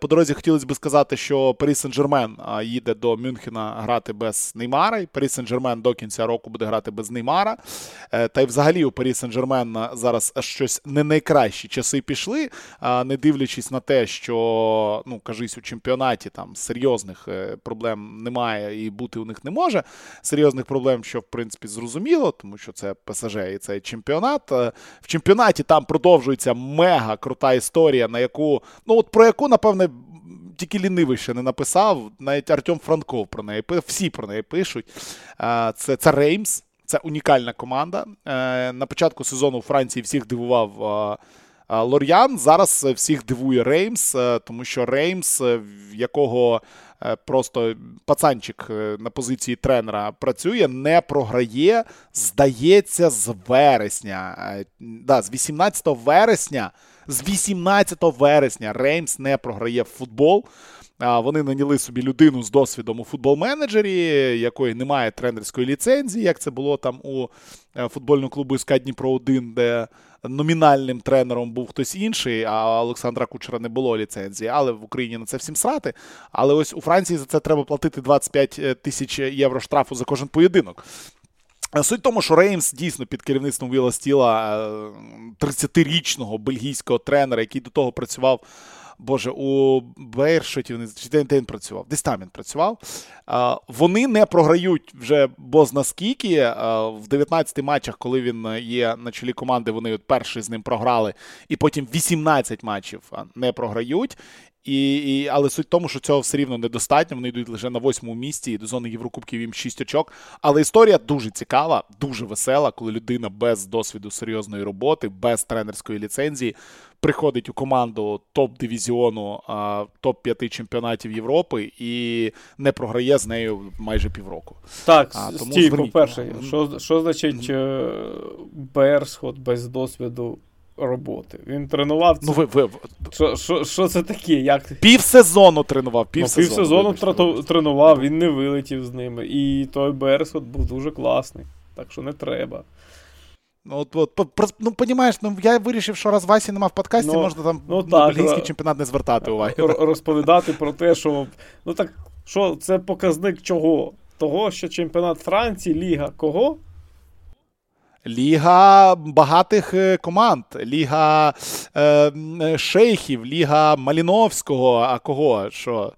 По дорозі хотілося б сказати, що Парі Сен-Жермен їде до Мюнхена грати без Неймара, і Парі Сен-Жермен до кінця року буде грати без Неймара. Е, Та й взагалі у Парі Сен-Жермен зараз щось не найкращі часи пішли, не дивлячись на те, що ну кажись у чемпіонаті там серйозних е, проблем немає і бути у них не може. Серйозних проблем, що в принципі зрозуміло, тому що це ПСЖ і це чемпіонат. Е, В чемпіонаті там продовжується мега крута історія, на яку ну от про яку напевне. Тільки лінивий ще не написав, навіть Артем Франков про неї всі про неї пишуть. Це, це Реймс, це унікальна команда. Е, На початку сезону у Франції всіх дивував е, е, Лор'ян. Зараз всіх дивує Реймс, тому що Реймс, в якого просто пацанчик на позиції тренера працює, не програє, здається, з вересня. Да, з 18 вересня. З 18 вересня Реймс не програє в футбол. Вони наняли собі людину з досвідом у футбол-менеджері, якої немає тренерської ліцензії, як це було там у е, футбольному клубу СК Дніпро 1, де номінальним тренером був хтось інший, а Олександра Кучера не було ліцензії. Але в Україні на це всім срати. Але ось у Франції за це треба платити 25 тисяч євро штрафу за кожен поєдинок. Суть в тому, що Реймс дійсно під керівництвом Віла Стіла, е, 30-річного бельгійського тренера, який до того працював. Боже, у Бейршоті чи де він працював? Десь там він працював. Вони не програють вже бозна скільки. В 19 матчах, коли він є на чолі команди, вони от перший з ним програли, і потім 18 матчів не програють. І, і, Але суть в тому, що цього все рівно недостатньо. Вони йдуть лише на восьмому місці і до зони Єврокубків їм 6 очок. Але історія дуже цікава, дуже весела, коли людина без досвіду серйозної роботи, без тренерської ліцензії приходить у команду топ-дивізіону, топ-5 чемпіонатів Європи і не програє з нею майже півроку. Так, а, тому стій, по-перше, що що значить mm-hmm. Берсхот без досвіду? Роботи. Він тренував. Ну, ви, ви... Що що, що це таке? Як... Півсезону тренував. Півсезону, ну, півсезону вибачте, тренував, він не вилетів з ними. І той Берсхот був дуже класний. Так що не треба. Ну, от, от, ну, понімаєш, ну я вирішив, що раз Васі нема в подкасті, ну, можна там ну, на бельгійський чемпіонат не звертати уваги. Розповідати про те, що ну так, що це показник чого? Того, що чемпіонат Франції, Ліга кого? Ліга багатих е, команд, Ліга е, Шейхів, Ліга Маліновського. А кого? Що?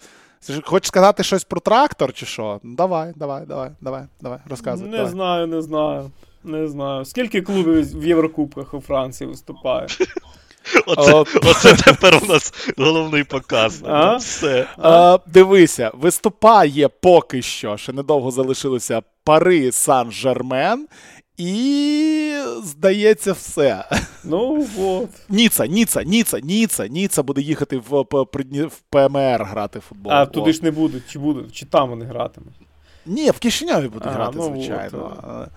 Хочеш сказати щось про трактор, чи що? Ну, Давай, давай, давай, давай, давай, розказуй. Не давай. знаю, не знаю. Не знаю. Скільки клубів в Єврокубках у Франції виступає? Оце оце тепер у нас головний показ. А? Все. А, Дивися, виступає поки що, ще недовго залишилося Пари Сан-Жермен і, здається, все. Ну, от. Ніца, Ніца, Ніца, Ніца, Ніца буде їхати в в ПМР грати в футбол. А туди ж не будуть, чи будуть, чи там вони гратимуть? Ні, в Кишиняві будуть а, грати, ну, звичайно. От,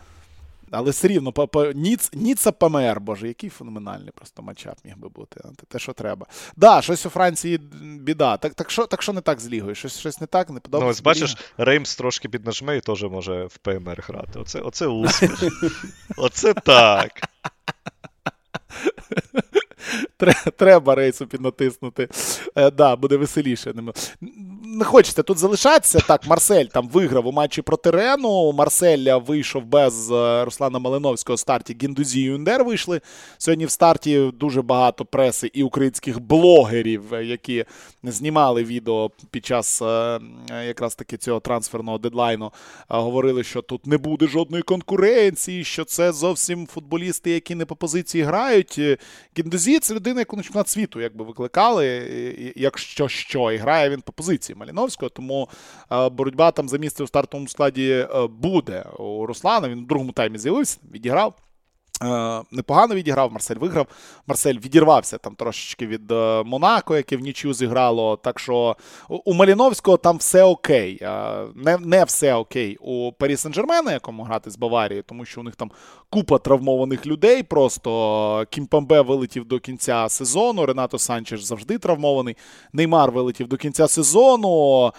але все рівно, по, по, Ніц, Ніца ПМР, боже, який феноменальний просто матчап міг би бути. Те, що треба. Да, щось у Франції біда. Так так, що так що не так з Лігою? Щось щось не так, не подобається. Ну, ось бачиш, Реймс трошки піднажме і теж може в ПМР грати. Оце оце успіх. Оце так. Треба рейсу піднатиснути. Е, да, Буде веселіше. Не хочеться тут залишатися. Так, Марсель там виграв у матчі проти Рену. Марсель вийшов без е, Руслана Малиновського старті. Гіндузі і Юндер вийшли. Сьогодні в старті дуже багато преси і українських блогерів, е, які знімали відео під час е, якраз таки цього трансферного дедлайну. Говорили, що тут не буде жодної конкуренції, що це зовсім футболісти, які не по позиції грають. Гіндузі це людина, яку на чемпіонат світу якби викликали, якщо що, і грає він по позиції Маліновського. Тому боротьба там за місце у стартовому складі буде у Руслана. Він в другому таймі з'явився, відіграв. Е, непогано відіграв, Марсель виграв. Марсель відірвався там трошечки від е, Монако, яке внічию зіграло. Так що у Маліновського там все окей. Е, не не все окей у Парі Сен-Жермена, якому грати з Баварією, тому що у них там купа травмованих людей. Просто Кімпамбе вилетів до кінця сезону. Ренато Санчеш завжди травмований. Неймар вилетів до кінця сезону.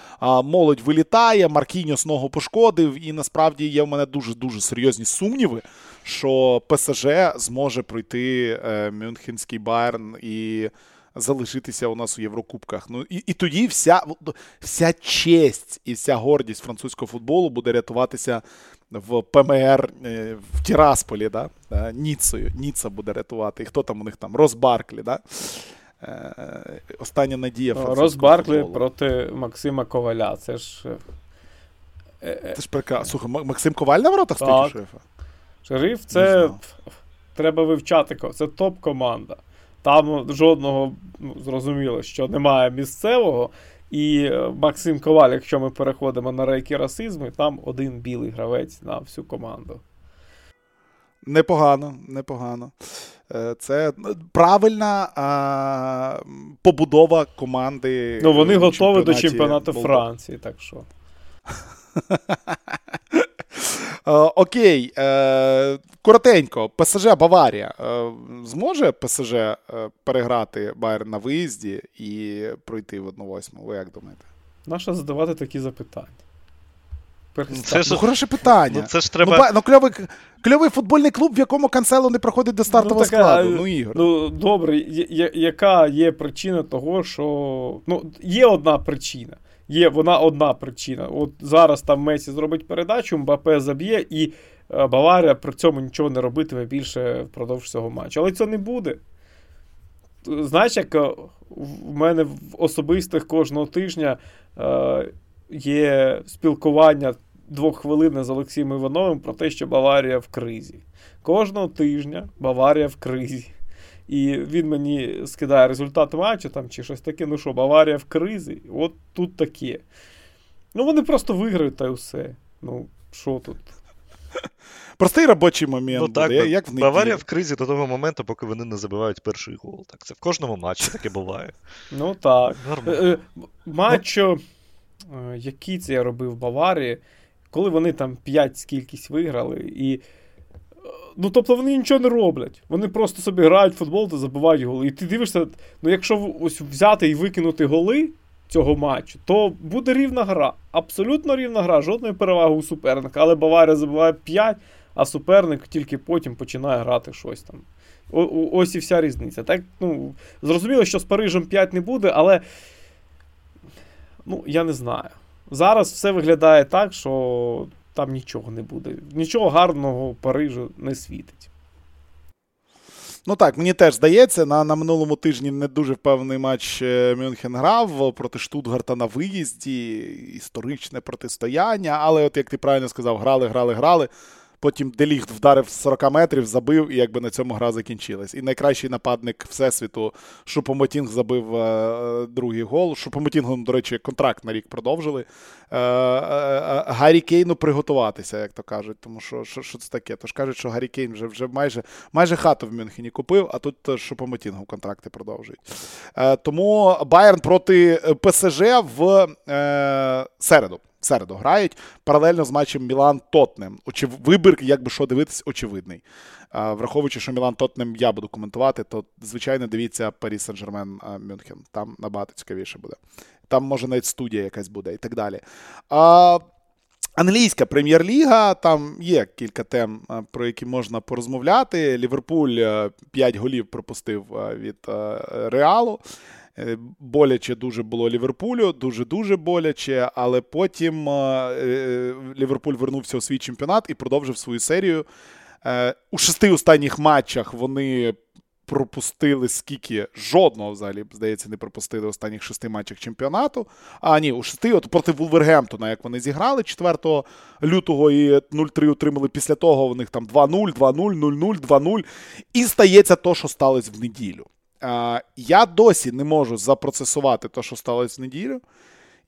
Молодь вилітає, Маркіньос ногу пошкодив. І насправді є в мене дуже дуже серйозні сумніви що ПСЖ зможе пройти е, Мюнхенський Байерн і залишитися у нас у Єврокубках. Ну і і тоді вся вся честь і вся гордість французького футболу буде рятуватися в ПМР е, в Тірасполі, да? Е, Ніцею. Ніца буде рятувати. І хто там у них там? Розбарклі, да? Остання надія Розбарклі проти Максима Коваля. Це ж. Це ж прекрасно. Слухай, Максим Коваль на воротах стоїть шефа? Шериф це треба вивчати. Це топ-команда. Там жодного ну, зрозуміло, що немає місцевого. І е, Максим Коваль, якщо ми переходимо на рейки расизму, там один білий гравець на всю команду. Непогано, непогано. Е, це правильна а, побудова команди. Ну, вони готові до чемпіонату Молдов. Франції, так що. Е, окей, е, коротенько, ПСЖ Баварія. Е, зможе ПСЖ переграти Байер на виїзді і пройти в 1-8? Ви як думаєте? Нащо задавати такі запитання? Це ж... Ну, хороше питання. Ну, це ж треба... ну, ну кльовий, кльовий футбольний клуб, в якому Канцело не проходить до стартового ну, така, складу. Ну, Ігор. Ну, добре, я, яка є причина того, що. Ну, є одна причина. Є вона одна причина. От зараз там Месі зробить передачу, Мбапе заб'є, і е, Баварія при цьому нічого не робитиме більше впродовж цього матчу. Але це не буде. Знаєш, як е, в мене в особистих кожного тижня е, є спілкування двох хвилин з Олексієм Івановим про те, що Баварія в кризі. Кожного тижня Баварія в кризі. І він мені скидає результат матчу там, чи щось таке. Ну що, Баварія в кризі, от тут таке. Ну, вони просто виграють та й усе. Ну, що тут? Простий робочий момент. Ну, так, буде, як в Баварія в кризі до того моменту, поки вони не забивають перший гол. Так, Це в кожному матчі таке буває. Ну так. Нормально. Е, Матчо, е, який це я робив в Баварії, коли вони там 5 скількись виграли, і. Ну, тобто вони нічого не роблять. Вони просто собі грають в футбол та забивають голи. І ти дивишся, ну якщо ось взяти і викинути голи цього матчу, то буде рівна гра. Абсолютно рівна гра, жодної переваги у суперника. Але Баварія забиває 5, а суперник тільки потім починає грати щось там. О- ось і вся різниця. Так, ну, зрозуміло, що з Парижем 5 не буде, але ну, я не знаю. Зараз все виглядає так, що там нічого не буде. Нічого гарного Парижу не світить. Ну так, мені теж здається, на, на минулому тижні не дуже впевнений матч е, Мюнхен грав проти Штутгарта на виїзді, історичне протистояння. Але, от як ти правильно сказав, грали, грали, грали. Потім Деліхт вдарив з 40 метрів, забив, і якби на цьому гра закінчилась. І найкращий нападник Всесвіту Шупомотінг забив е, другий гол. Шупомотінгом, до речі, контракт на рік продовжили. Е, е, е, Гаррі Кейну приготуватися, як то кажуть. Тому що що, що це таке? Тож кажуть, що Гаррі Кейн вже, вже майже, майже хату в Мюнхені купив, а тут е, Шупомотінгом контракти продовжують. Е, тому Байерн проти е, ПСЖ в е, середу. В середу грають паралельно з матчем Мілан Тотнем. Очев... Вибір, як би що дивитись, очевидний. А, враховуючи, що Мілан Тотнем я буду коментувати, то звичайно дивіться Парі Сен-Жермен Мюнхен. Там набагато цікавіше буде. Там може навіть студія якась буде і так далі. А, Англійська прем'єр-ліга, там є кілька тем, про які можна порозмовляти. Ліверпуль е, 5 голів пропустив е, від е, Реалу. Е, Боляче дуже було Ліверпулю, дуже-дуже боляче, але потім е, е, Ліверпуль вернувся у свій чемпіонат і продовжив свою серію. У шести останніх матчах вони пропустили скільки жодного взагалі, здається, не пропустили останніх шести матчах чемпіонату. А ні, у шести от проти Вулвергемптона, як вони зіграли 4 лютого і 0-3 отримали після того. У них там 2-0, 2-0, 0-0, 2-0. І стається то, що сталося в неділю. Е, Я досі не можу запроцесувати те, що сталося в неділю.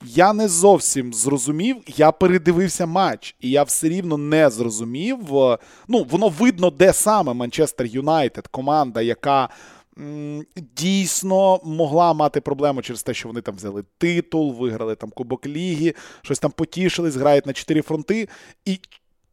Я не зовсім зрозумів. Я передивився матч, і я все рівно не зрозумів. е, Ну, воно видно, де саме Манчестер Юнайтед, команда, яка м, дійсно могла мати проблему через те, що вони там взяли титул, виграли там Кубок Ліги, щось там потішились, грають на чотири фронти. І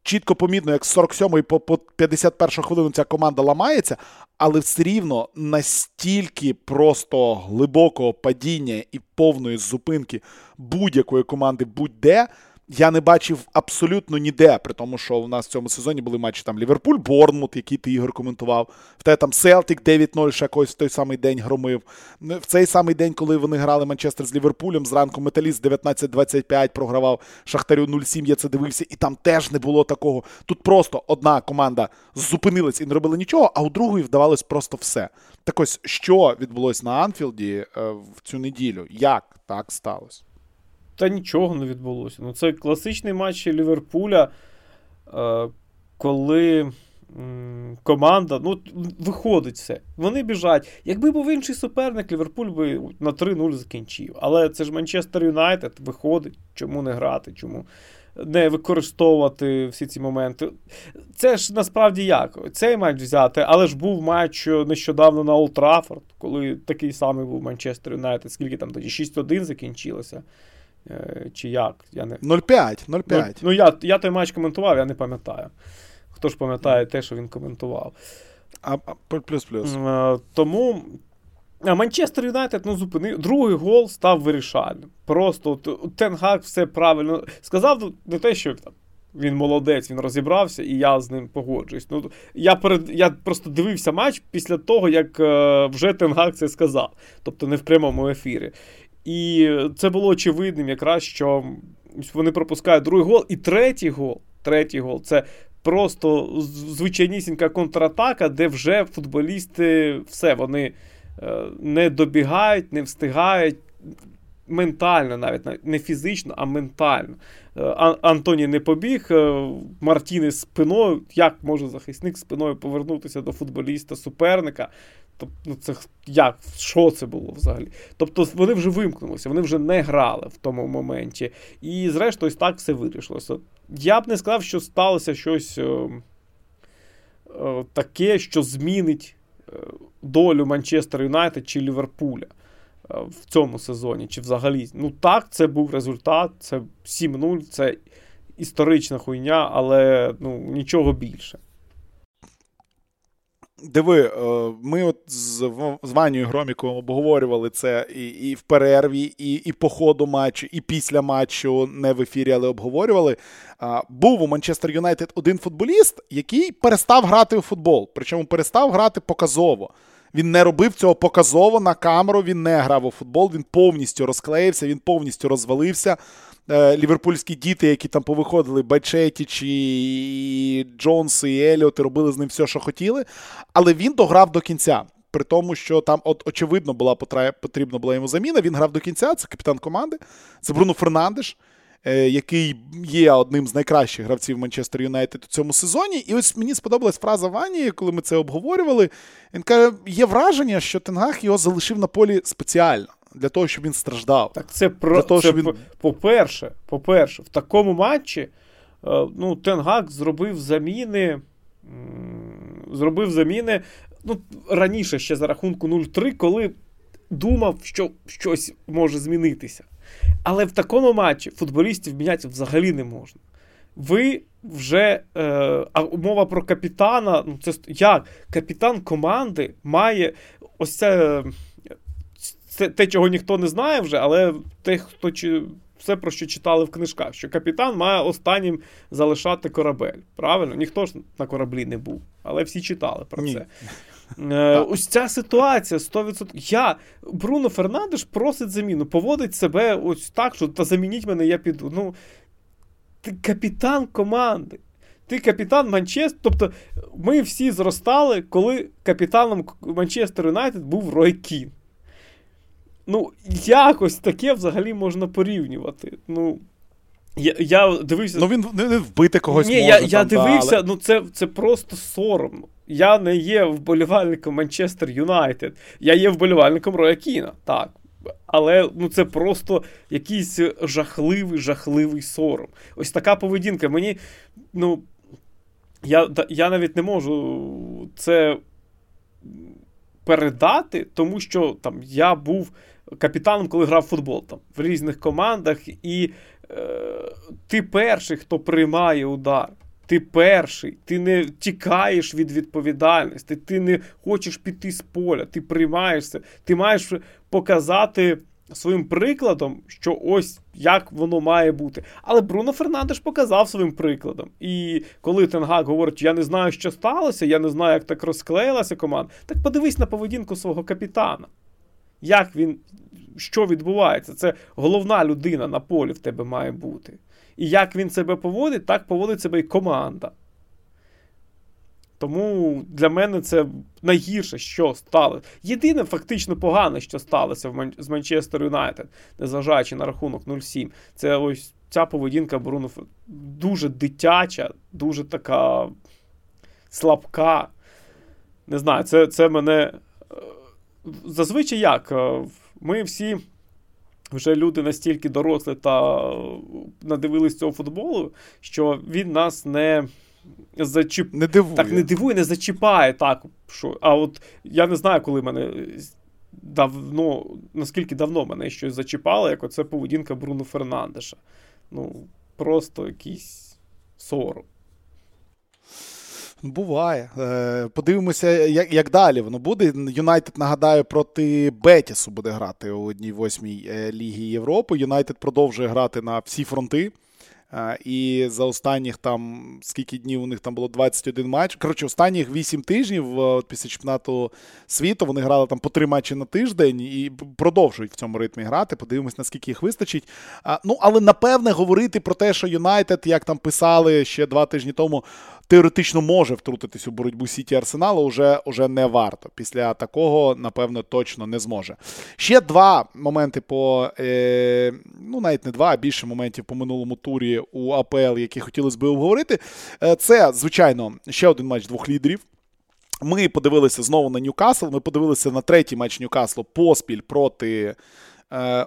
чітко помітно, як з 47 по, по 51 хвилину ця команда ламається, але все рівно настільки просто глибокого падіння і повної зупинки будь-якої команди будь-де. Я не бачив абсолютно ніде, при тому, що в нас в цьому сезоні були матчі там Ліверпуль, Борнмут, який ти Ігор коментував. В те там Селтик 9-0 ще якось в той самий день громив. В цей самий день, коли вони грали Манчестер з Ліверпулем, зранку Металіст 19-25 програвав Шахтарю 0-7, я це дивився, і там теж не було такого. Тут просто одна команда зупинилась і не робила нічого, а у другої вдавалось просто все. Так ось, що відбулось на Анфілді е, в цю неділю? Як так сталося? Та нічого не відбулося. Ну, це класичний матч Ліверпуля, е, коли команда ну, виходить все. Вони біжать. Якби був інший суперник, Ліверпуль би на 3-0 закінчив. Але це ж Манчестер Юнайтед виходить. Чому не грати? Чому не використовувати всі ці моменти? Це ж насправді як? Цей матч взяти, але ж був матч нещодавно на Олд Траффорд, коли такий самий був Манчестер Юнайтед. Скільки там тоді? 6-1 закінчилося. Е, Чи як? Я не... 0-5, 0-5. Ну, ну я, я той матч коментував, я не пам'ятаю. Хто ж пам'ятає те, що він коментував. А, плюс-плюс. Е, Тому а Манчестер Юнайтед ну, зупинив. Другий гол став вирішальним. Просто от, Тенгак все правильно сказав не те, що там. Він молодець, він розібрався, і я з ним погоджуюсь. Ну, Я перед, я просто дивився матч після того, як е, вже Тенгак це сказав, тобто не в прямому ефірі. І це було очевидним, якраз що вони пропускають другий гол, і третій гол. Третій гол це просто звичайнісінька контратака, де вже футболісти все, вони е, не добігають, не встигають. Ментально, навіть не фізично, а ментально. А- Антоні не побіг, е, Мартінес спиною. Як може захисник спиною повернутися до футболіста суперника? Ну це як? Що це було взагалі? Тобто вони вже вимкнулися, вони вже не грали в тому моменті. І, зрештою, так все вирішилося. Я б не сказав, що сталося щось е, е, таке, що змінить е, долю Манчестер Юнайтед чи Ліверпуля е, в цьому сезоні, чи взагалі. Ну так, це був результат, це 7-0, це історична хуйня, але ну, нічого більше. Диви, е, ми от з Ванією Громіком обговорювали це і і в перерві, і і по ходу матчу, і після матчу не в ефірі, але обговорювали. Був у Манчестер Юнайтед один футболіст, який перестав грати у футбол. Причому перестав грати показово. Він не робив цього показово на камеру, він не грав у футбол, він повністю розклеївся, він повністю розвалився. Е, ліверпульські діти, які там повиходили, Бачетіч, і Джонс, і Еліот, і робили з ним все, що хотіли. Але він дограв до кінця. При тому, що там, от, очевидно, була потрібна була йому заміна. Він грав до кінця, це капітан команди, це Бруно Фернандеш, е, який є одним з найкращих гравців Манчестер Юнайтед у цьому сезоні. І ось мені сподобалась фраза Вані, коли ми це обговорювали. Він каже: є враження, що Тенгах його залишив на полі спеціально для того, щоб він страждав. Так це про для того, це, щоб він... по-перше, по-перше, в такому матчі е, ну, Тенгак зробив заміни. Зробив заміни ну, раніше ще за рахунку 0-3, коли думав, що щось може змінитися. Але в такому матчі футболістів міняти взагалі не можна. Ви вже. Е, А мова про капітана. ну це Як? Капітан команди має ось це це те, чого ніхто не знає вже, але те, хто чи. Все, про що читали в книжках, що капітан має останнім залишати корабель. Правильно? Ніхто ж на кораблі не був, але всі читали про Ні. це. Е, Ось ця ситуація 100%. Я, Бруно Фернандеш просить заміну, поводить себе ось так, що та замініть мене, я піду. Ну, Ти капітан команди. Ти капітан Манчестер. Тобто ми всі зростали, коли капітаном Манчестер Юнайтед був Рой Кін. Ну, якось таке взагалі можна порівнювати. Ну, я я дивився. Ну, він не вбити когось. Ні, може, я там, я дивився, але... ну це це просто соромно. Я не є вболівальником Манчестер Юнайтед. Я є вболівальником Роя Кіна, так. Але ну, це просто якийсь жахливий, жахливий сором. Ось така поведінка. Мені, ну, я, я навіть не можу це передати, тому що там я був капітаном, коли грав в футбол там, в різних командах, і е, ти перший, хто приймає удар. Ти перший, ти не тікаєш від відповідальності, ти не хочеш піти з поля, ти приймаєшся, ти маєш показати своїм прикладом, що ось як воно має бути. Але Бруно Фернандеш показав своїм прикладом. І коли Тенгак говорить, я не знаю, що сталося, я не знаю, як так розклеїлася команда, так подивись на поведінку свого капітана. Як він, що відбувається? Це головна людина на полі в тебе має бути. І як він себе поводить, так поводить себе і команда. Тому для мене це найгірше, що сталося. Єдине фактично погане, що сталося з Манчестер Юнайтед, незважаючи на рахунок 0-7, це ось ця поведінка Бруно дуже дитяча, дуже така слабка. Не знаю, це це мене. Зазвичай як? Е, ми всі вже люди настільки дорослі та надивились цього футболу, що він нас не зачіп... не дивує. Так, не дивує, не зачіпає так. що... А от я не знаю, коли мене давно, наскільки давно мене щось зачіпало, як оце поведінка Бруно Фернандеша. Ну, просто якийсь сором. Буває. Е, подивимося, як як далі воно буде. Юнайтед, нагадаю, проти Бетісу буде грати у одній восьмій е, Лігі Європи. Юнайтед продовжує грати на всі фронти. І за останніх там скільки днів у них там було 21 матч. Коротше, останніх 8 тижнів от, після чемпіонату світу вони грали там по 3 матчі на тиждень і продовжують в цьому ритмі грати. Подивимось, наскільки їх вистачить. А, Ну, але напевне говорити про те, що Юнайтед, як там писали ще два тижні тому, теоретично може втрутитись у боротьбу Сіті Арсеналу, уже, уже не варто. Після такого, напевно, точно не зможе. Ще два моменти по, е, ну навіть не два, а більше моментів по минулому турі у АПЛ, які хотілося би обговорити. Е, це, звичайно, ще один матч двох лідерів. Ми подивилися знову на Ньюкасл. Ми подивилися на третій матч Ньюкаслу поспіль проти е,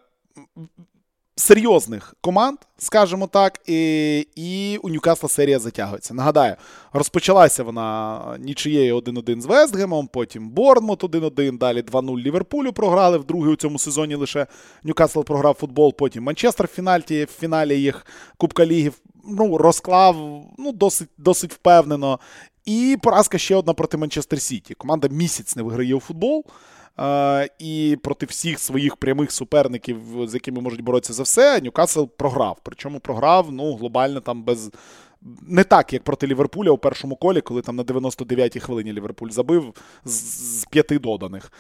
серйозних команд, скажімо так, і і у Ньюкасла серія затягується. Нагадаю, розпочалася вона нічиєю 1-1 з Вестгемом, потім Борнмут 1-1, далі 2-0 Ліверпулю програли. Вдруге у цьому сезоні лише Ньюкасл програв футбол, потім Манчестер в фіналі, в фіналі їх Кубка Лігів ну, розклав ну, досить, досить впевнено. І поразка ще одна проти Манчестер Сіті. Команда місяць не виграє у футбол. І проти всіх своїх прямих суперників, з якими можуть боротися за все, Ньюкасл програв. Причому програв ну, глобально там без. Не так, як проти Ліверпуля у першому колі, коли там на 99-й хвилині Ліверпуль забив з, п'яти доданих.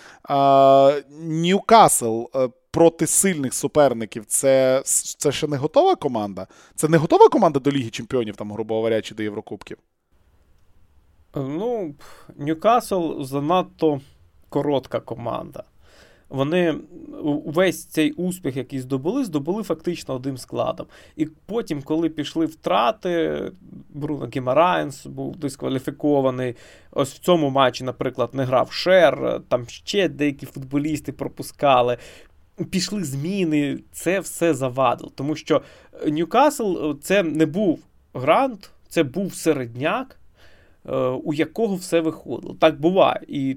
Ньюкасл uh, проти сильних суперників це це ще не готова команда? Це не готова команда до Ліги Чемпіонів, там, грубо говоря, чи до Єврокубків? Ну, Ньюкасл занадто коротка команда. Вони весь цей успіх, який здобули, здобули фактично одним складом. І потім, коли пішли втрати, Бруно Гімараєнс був дискваліфікований. Ось в цьому матчі, наприклад, не грав Шер, там ще деякі футболісти пропускали. Пішли зміни, це все завадило. Тому що Ньюкасл це не був грант, це був середняк, е, у якого все виходило. Так буває. І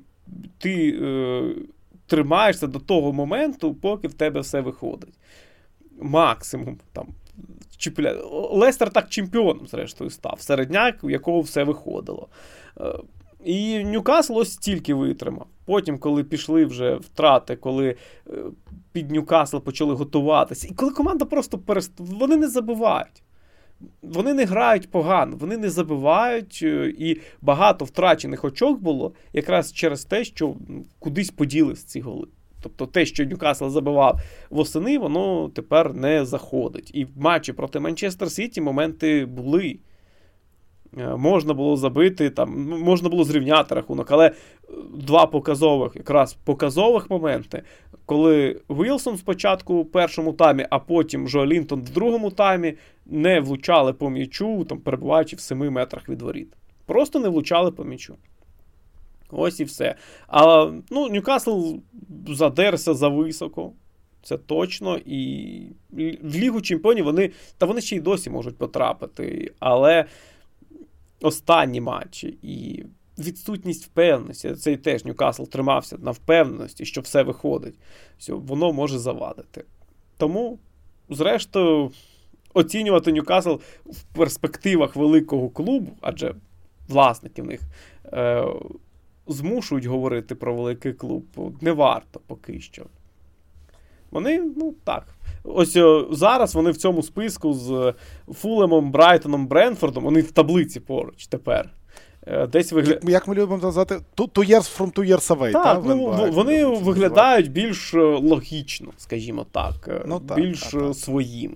ти е, тримаєшся до того моменту, поки в тебе все виходить. Максимум там. Чіпля... Лестер так чемпіоном, зрештою, став. Середняк, у якого все виходило. Е, і Ньюкасл ось стільки витримав. Потім, коли пішли вже втрати, коли е, під Ньюкасл почали готуватися, і коли команда просто перест... вони не забувають. Вони не грають погано, вони не забивають, е, і багато втрачених очок було якраз через те, що кудись поділись ці голи. Тобто те, що Ньюкасл забивав восени, воно тепер не заходить. І в матчі проти Манчестер Сіті моменти були. Е, можна було забити, там, можна було зрівняти рахунок, але два показових, якраз показових моменти, коли Вілсон спочатку у першому таймі, а потім Джо Лінтон в другому таймі не влучали по м'ячу, там, перебуваючи в 7 метрах від воріт. Просто не влучали по м'ячу. Ось і все. А ну, Ньюкасл задерся за високо. Це точно. І в Лігу Чемпіонів вони. Та вони ще й досі можуть потрапити. Але останні матчі і відсутність впевненості. Цей теж Ньюкасл тримався на впевненості, що все виходить. Все, воно може завадити. Тому, зрештою, оцінювати Ньюкасл в перспективах великого клубу, адже власники в них е, змушують говорити про великий клуб, не варто поки що. Вони, ну так. Ось зараз вони в цьому списку з Фулемом, Брайтоном, Бренфордом, вони в таблиці поруч тепер. Е, десь вигля... Як ми любимо назвати, two years from two years away. Так, та? ну, Вони виглядають більш е, логічно, скажімо так, е, ну, так більш так, так. своїми.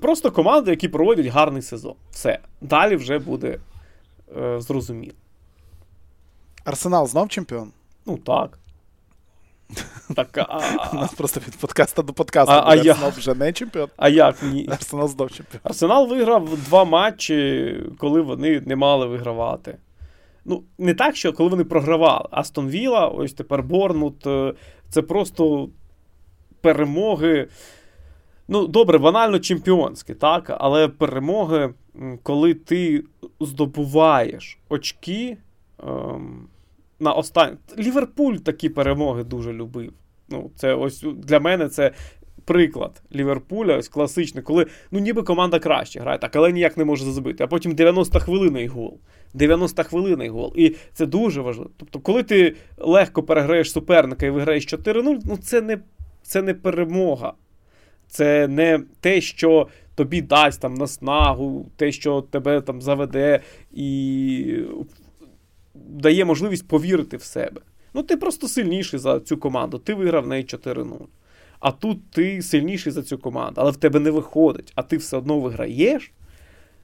Просто команди, які проводять гарний сезон. Все. Далі вже буде е, зрозуміло. Арсенал знов чемпіон? Ну так. Так, а... У нас просто від подкаста до подкасту а, буде. Арсенал вже не чемпіон. А як ні? Арсенал знов чемпіон. Арсенал виграв два матчі, коли вони не мали вигравати. Ну, не так, що коли вони програвали. Астон Віла, ось тепер Борнмут. Е, це просто перемоги. Ну, добре, банально чемпіонські, так? Але перемоги, коли ти здобуваєш очки. Ем на останній. Ліверпуль такі перемоги дуже любив. Ну, це ось Для мене це приклад Ліверпуля, ось класичний, коли ну ніби команда краще грає, так, але ніяк не може забити. А потім 90 хвилин гол. 90 хвилин гол. І це дуже важливо. Тобто, коли ти легко переграєш суперника і виграєш 4-0, ну це не це не перемога. Це не те, що тобі дасть там наснагу, те, що тебе там заведе і дає можливість повірити в себе. Ну, ти просто сильніший за цю команду. Ти виграв в неї 4-0. А тут ти сильніший за цю команду, але в тебе не виходить, а ти все одно виграєш.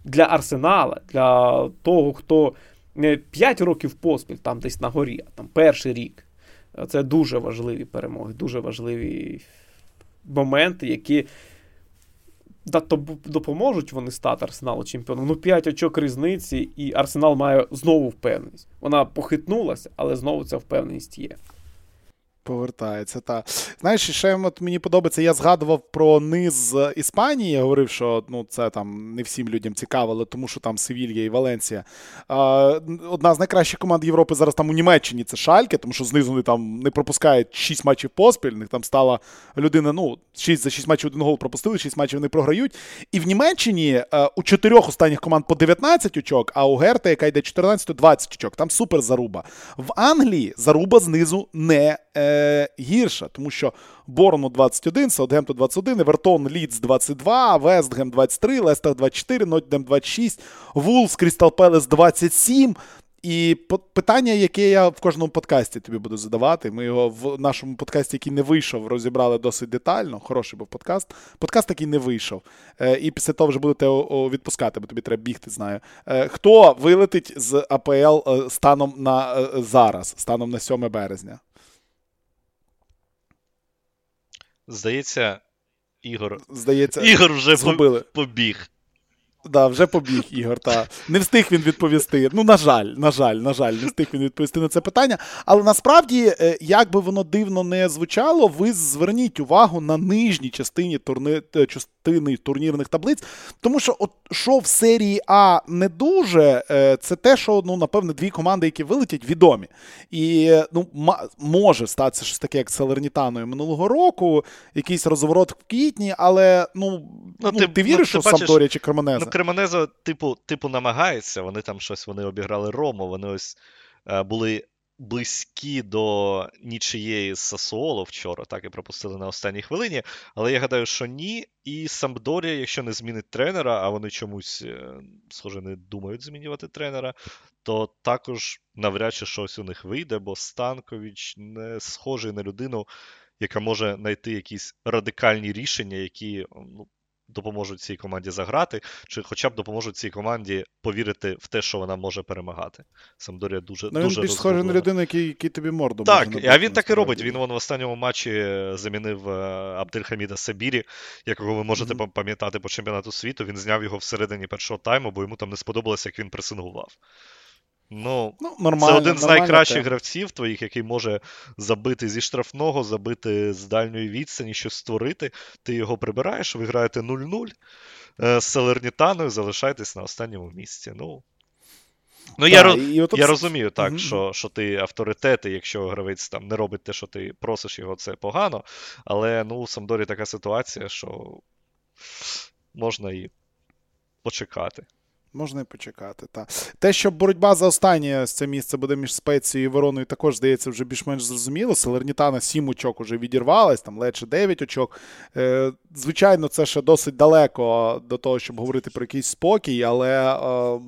Для Арсенала, для того, хто не 5 років поспіль, там десь на горі, а там перший рік. Це дуже важливі перемоги, дуже важливі моменти, які Да, то допоможуть вони стати Арсеналу чемпіоном. Ну, 5 очок різниці, і Арсенал має знову впевненість. Вона похитнулася, але знову ця впевненість є. Повертається, так. Знаєш, ще от мені подобається, я згадував про низ Іспанії. Я говорив, що ну, це там не всім людям цікавило, тому що там Севілья і Валенсія. Одна з найкращих команд Європи зараз там у Німеччині це Шальке, тому що знизу вони там не пропускають 6 матчів поспіль. них там стала людина, ну, 6 за 6 матчів один гол пропустили, 6 матчів вони програють. І в Німеччині а, у чотирьох останніх команд по 19 очок, а у Герта, яка йде 14-20 очок. Там супер заруба. В Англії заруба знизу не. Е, гірша, тому що Борону 21, Саутгемптон 21, Евертон Лідс 22, Вестгем 23, Лестер 24, Нотдем 26, Вулс, Крістал Пелес 27. І питання, яке я в кожному подкасті тобі буду задавати. Ми його в нашому подкасті, який не вийшов, розібрали досить детально. Хороший був подкаст. Подкаст який не вийшов. Е, і після того вже будете відпускати, бо тобі треба бігти, знаю. Е, хто вилетить з АПЛ е, станом на зараз, станом на 7 березня? Здається, Ігор Здається, Ігор вже згубили. побіг. Да, вже побіг Ігор. Та не встиг він відповісти. Ну, на жаль, на жаль, на жаль, не встиг він відповісти на це питання. Але насправді, е, як би воно дивно не звучало, ви зверніть увагу на нижній частині турни... Е, частини турнірних таблиць. Тому що, от що в серії А не дуже, е, це те, що ну, напевне, дві команди, які вилетять, відомі. І ну, може статися щось таке, як з Салернітаною минулого року, якийсь розворот в квітні, але ну, ну, ну ти, ти віриш, ну, ти що Самторія чи Кременеза? Ну, Кременеза, типу, типу, намагається, вони там щось вони обіграли Рому, вони ось е, були близькі до нічиєї з Сасуоло вчора, так і пропустили на останній хвилині. Але я гадаю, що ні. І Самдорія, якщо не змінить тренера, а вони чомусь, е, схоже, не думають змінювати тренера, то також навряд чи щось у них вийде, бо Станкович не схожий на людину, яка може знайти якісь радикальні рішення, які ну, допоможуть цій команді заграти, чи хоча б допоможуть цій команді повірити в те, що вона може перемагати. Самдорія дуже ну, дуже Він більш схожий на людину, який який тобі морду Так, може а він так і робить. Він вон в останньому матчі замінив е, Абдельхаміда Сабірі, якого ви можете mm-hmm. пам'ятати по чемпіонату світу. Він зняв його всередині першого тайму, бо йому там не сподобалося, як він пресингував. Ну, ну нормально, Це один з найкращих те. гравців твоїх, який може забити зі штрафного, забити з дальньої відстані, щось створити. Ти його прибираєш, ви граєте 0-0 е, з Салернітаною, залишаєтесь на останньому місці. Ну, Ну, я роз... я розумію так, mm-hmm. що що ти авторитет, і якщо гравець там не робить те, що ти просиш його, це погано. Але ну, у Самдорі така ситуація, що можна і почекати. Можна і почекати. Та. Те, що боротьба за останнє це місце буде між Спецією і Вороною, також здається вже більш-менш зрозуміло. Селернітана 7 очок уже відірвалась, там ледше 9 очок. Е, Звичайно, це ще досить далеко до того, щоб говорити про якийсь спокій, але е,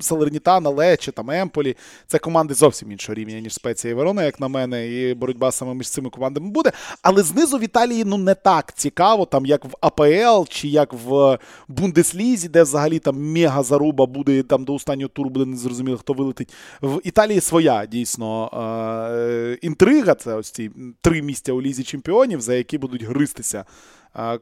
Селернітана, Лече, там Емполі це команди зовсім іншого рівня, ніж Спеція і Ворона, як на мене, і боротьба саме між цими командами буде. Але знизу в Італії ну не так цікаво, там як в АПЛ чи як в Бундеслізі, де взагалі там мега заруба буде там до останнього туру буде незрозуміло, хто вилетить. В Італії своя дійсно е, інтрига. Це ось ці три місця у лізі чемпіонів, за які будуть гристися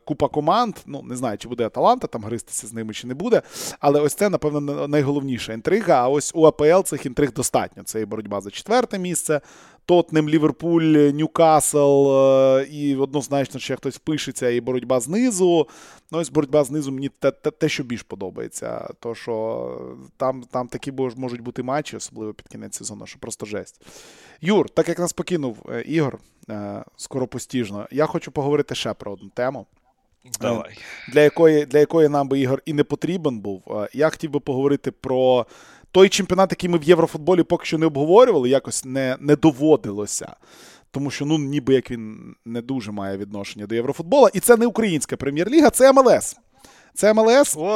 купа команд. Ну, не знаю, чи буде Аталанта там гристися з ними, чи не буде. Але ось це, напевно, найголовніша інтрига. А ось у АПЛ цих інтриг достатньо. Це і боротьба за четверте місце. Тотнем, Ліверпуль, Ньюкасл, е, і однозначно ще хтось пишеться, і боротьба знизу. Ну, ось боротьба знизу мені те, те, те що більш подобається. То, що там там такі можуть бути матчі, особливо під кінець сезону, що просто жесть. Юр, так як нас покинув е, Ігор е, скоропостіжно, я хочу поговорити ще про одну тему. Давай. Для якої для якої нам би ігор і не потрібен був. Я хотів би поговорити про той чемпіонат, який ми в Єврофутболі поки що не обговорювали, якось не не доводилося. Тому що, ну, ніби як він не дуже має відношення до Єврофутбола. І це не українська прем'єр-ліга, це МЛС. Це МЛС.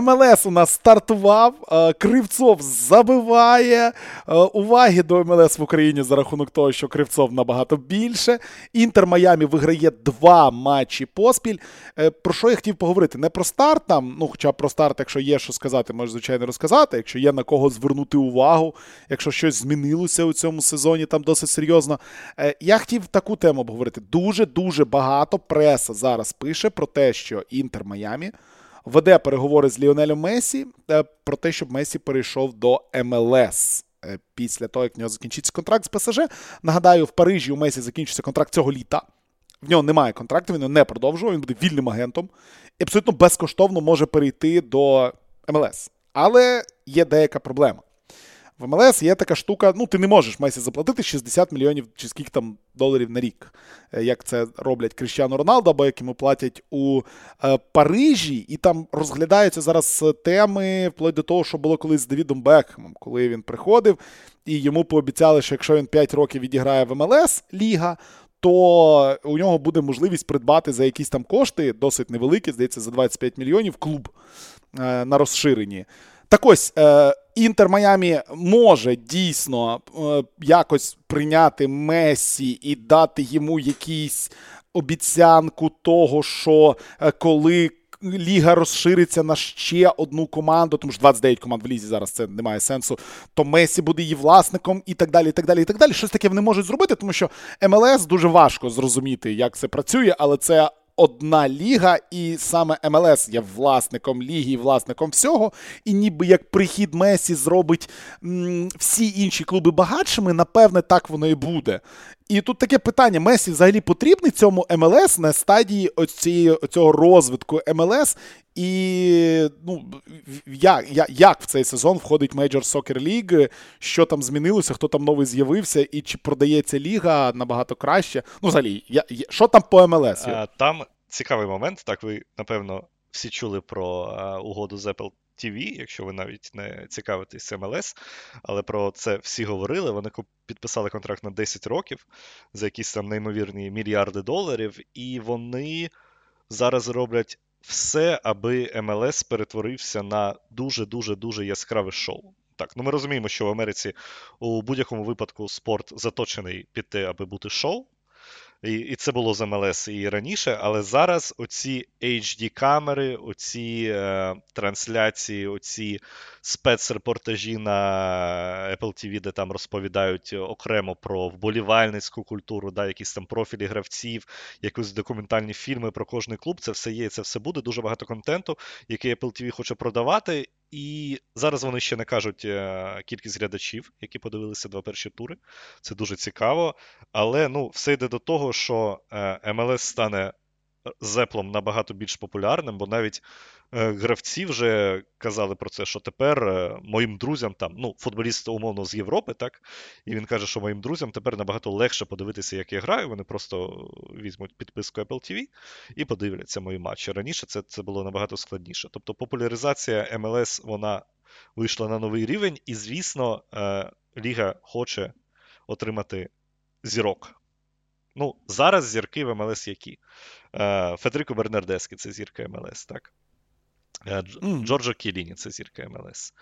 МЛС у нас стартував. Е, Кривцов забиває. Е, уваги до МЛС в Україні за рахунок того, що Кривцов набагато більше. Інтер Майамі виграє два матчі поспіль. Е, про що я хотів поговорити? Не про старт там, ну хоча про старт, якщо є що сказати, можу, звичайно, розказати. Якщо є на кого звернути увагу, якщо щось змінилося у цьому сезоні, там досить серйозно. Я хотів таку тему обговорити. Дуже-дуже багато преса зараз пише про те, що Інтер Майамі веде переговори з Ліонелем Месі е, про те, щоб Месі перейшов до МЛС. Е, після того, як в нього закінчиться контракт з ПСЖ. Нагадаю, в Парижі у Месі закінчиться контракт цього літа. В нього немає контракту, він його не продовжував, він буде вільним агентом і абсолютно безкоштовно може перейти до МЛС. Але є деяка проблема. В МЛС є така штука, ну ти не можеш Месі заплатити 60 мільйонів чи скільки там доларів на рік, е, як це роблять Кріщану Роналдо, або як йому платять у е, Парижі, і там розглядаються зараз теми вплоть до того, що було колись з Девідом Бекхемом, коли він приходив, і йому пообіцяли, що якщо він 5 років відіграє в МЛС Ліга. То у нього буде можливість придбати за якісь там кошти, досить невеликі, здається, за 25 мільйонів клуб е, на розширенні. Так ось, е, Інтер Майамі може дійсно е, якось прийняти Месі і дати йому якийсь обіцянку того, що е, коли. Ліга розшириться на ще одну команду, тому що 29 команд в лізі зараз це не має сенсу. То Месі буде її власником і так далі. і так далі, і так далі. Щось таке вони можуть зробити, тому що МЛС дуже важко зрозуміти, як це працює, але це одна ліга, і саме МЛС є власником ліги, власником всього. І ніби як прихід Месі зробить м, всі інші клуби багатшими, напевне, так воно і буде. І тут таке питання: Месі взагалі потрібний цьому МЛС на стадії оцієї, цього розвитку МЛС, і ну, як як в цей сезон входить Major Soccer League, що там змінилося, хто там новий з'явився, і чи продається ліга набагато краще? Ну, взагалі, я, що там по МЛС? Там цікавий момент. Так, ви, напевно, всі чули про угоду з Apple TV, якщо ви навіть не цікавитесь МЛС, але про це всі говорили. Вони підписали контракт на 10 років за якісь там неймовірні мільярди доларів, і вони зараз роблять все, аби МЛС перетворився на дуже-дуже дуже яскраве шоу. Так, ну ми розуміємо, що в Америці у будь-якому випадку спорт заточений під те, аби бути шоу. І і це було з МЛС і раніше, але зараз оці HD-камери, оці е, трансляції, оці спецрепортажі на Apple TV, де там розповідають окремо про вболівальницьку культуру, да, якісь там профілі гравців, якісь документальні фільми про кожний клуб. Це все є, це все буде. Дуже багато контенту, який Apple TV хоче продавати. І зараз вони ще не кажуть е, кількість глядачів, які подивилися два перші тури. Це дуже цікаво. Але ну, все йде до того, що МЛС е, стане зеплом набагато більш популярним, бо навіть е, гравці вже казали про це, що тепер е, моїм друзям там, ну, футболіст умовно з Європи, так, і він каже, що моїм друзям тепер набагато легше подивитися, як я граю. Вони просто візьмуть підписку Apple TV і подивляться мої матчі. Раніше це це було набагато складніше. Тобто популяризація МЛС вона вийшла на новий рівень, і, звісно, е, Ліга хоче отримати зірок. Ну, зараз зірки в МЛС які? Е, Федерико Бернардескі це зірка МЛС, так? Е, Джорджо Кіліні це зірка МЛС.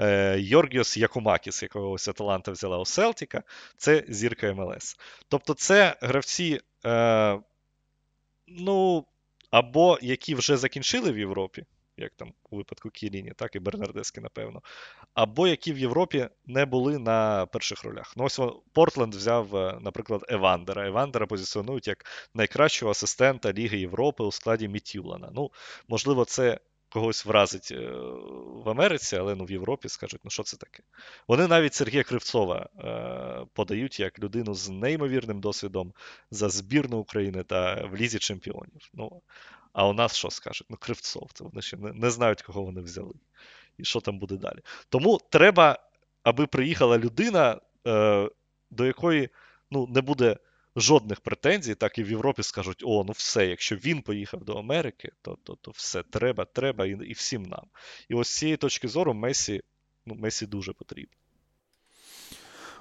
Е, Йоргіос Якумакіс, якого ось Аталанта взяла у Селтіка, це зірка МЛС. Тобто, це гравці, ну, або які вже закінчили в Європі, як там у випадку Кіліні, так і Бернардески, напевно, або які в Європі не були на перших ролях. Ну, ось Портленд взяв, е, наприклад, Евандера. Евандера позиціонують як найкращого асистента Ліги Європи у складі Мітюлана. Ну, можливо, це. Когось вразить е, в Америці, але ну в Європі скажуть, ну що це таке? Вони навіть Сергія Кривцова е, подають як людину з неймовірним досвідом за збірну України та в лізі чемпіонів. Ну, а у нас що скажуть? Ну, Кривцов, це вони ще не, не знають, кого вони взяли. І що там буде далі. Тому треба, аби приїхала людина, е, до якої ну, не буде жодних претензій, так і в Європі скажуть: о, ну все, якщо він поїхав до Америки, то то, то все треба, треба і і всім нам. І ось з цієї точки зору Месі, ну, Месі дуже потрібен.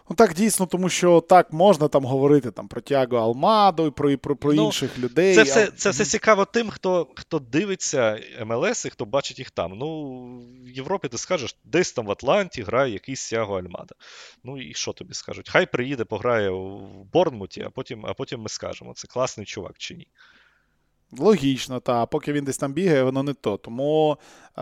Ну так дійсно, тому що так можна там говорити там про Тяго Алмаду і про про, про ну, інших людей. Це все це все цікаво тим, хто хто дивиться МЛС і хто бачить їх там. Ну, в Європі ти скажеш, десь там в Атланті грає якийсь Тяго Альмада. Ну і що тобі скажуть? Хай приїде, пограє в Борнмуті, а потім, а потім ми скажемо, це класний чувак чи ні. Логічно, та поки він десь там бігає, воно не то. Тому е,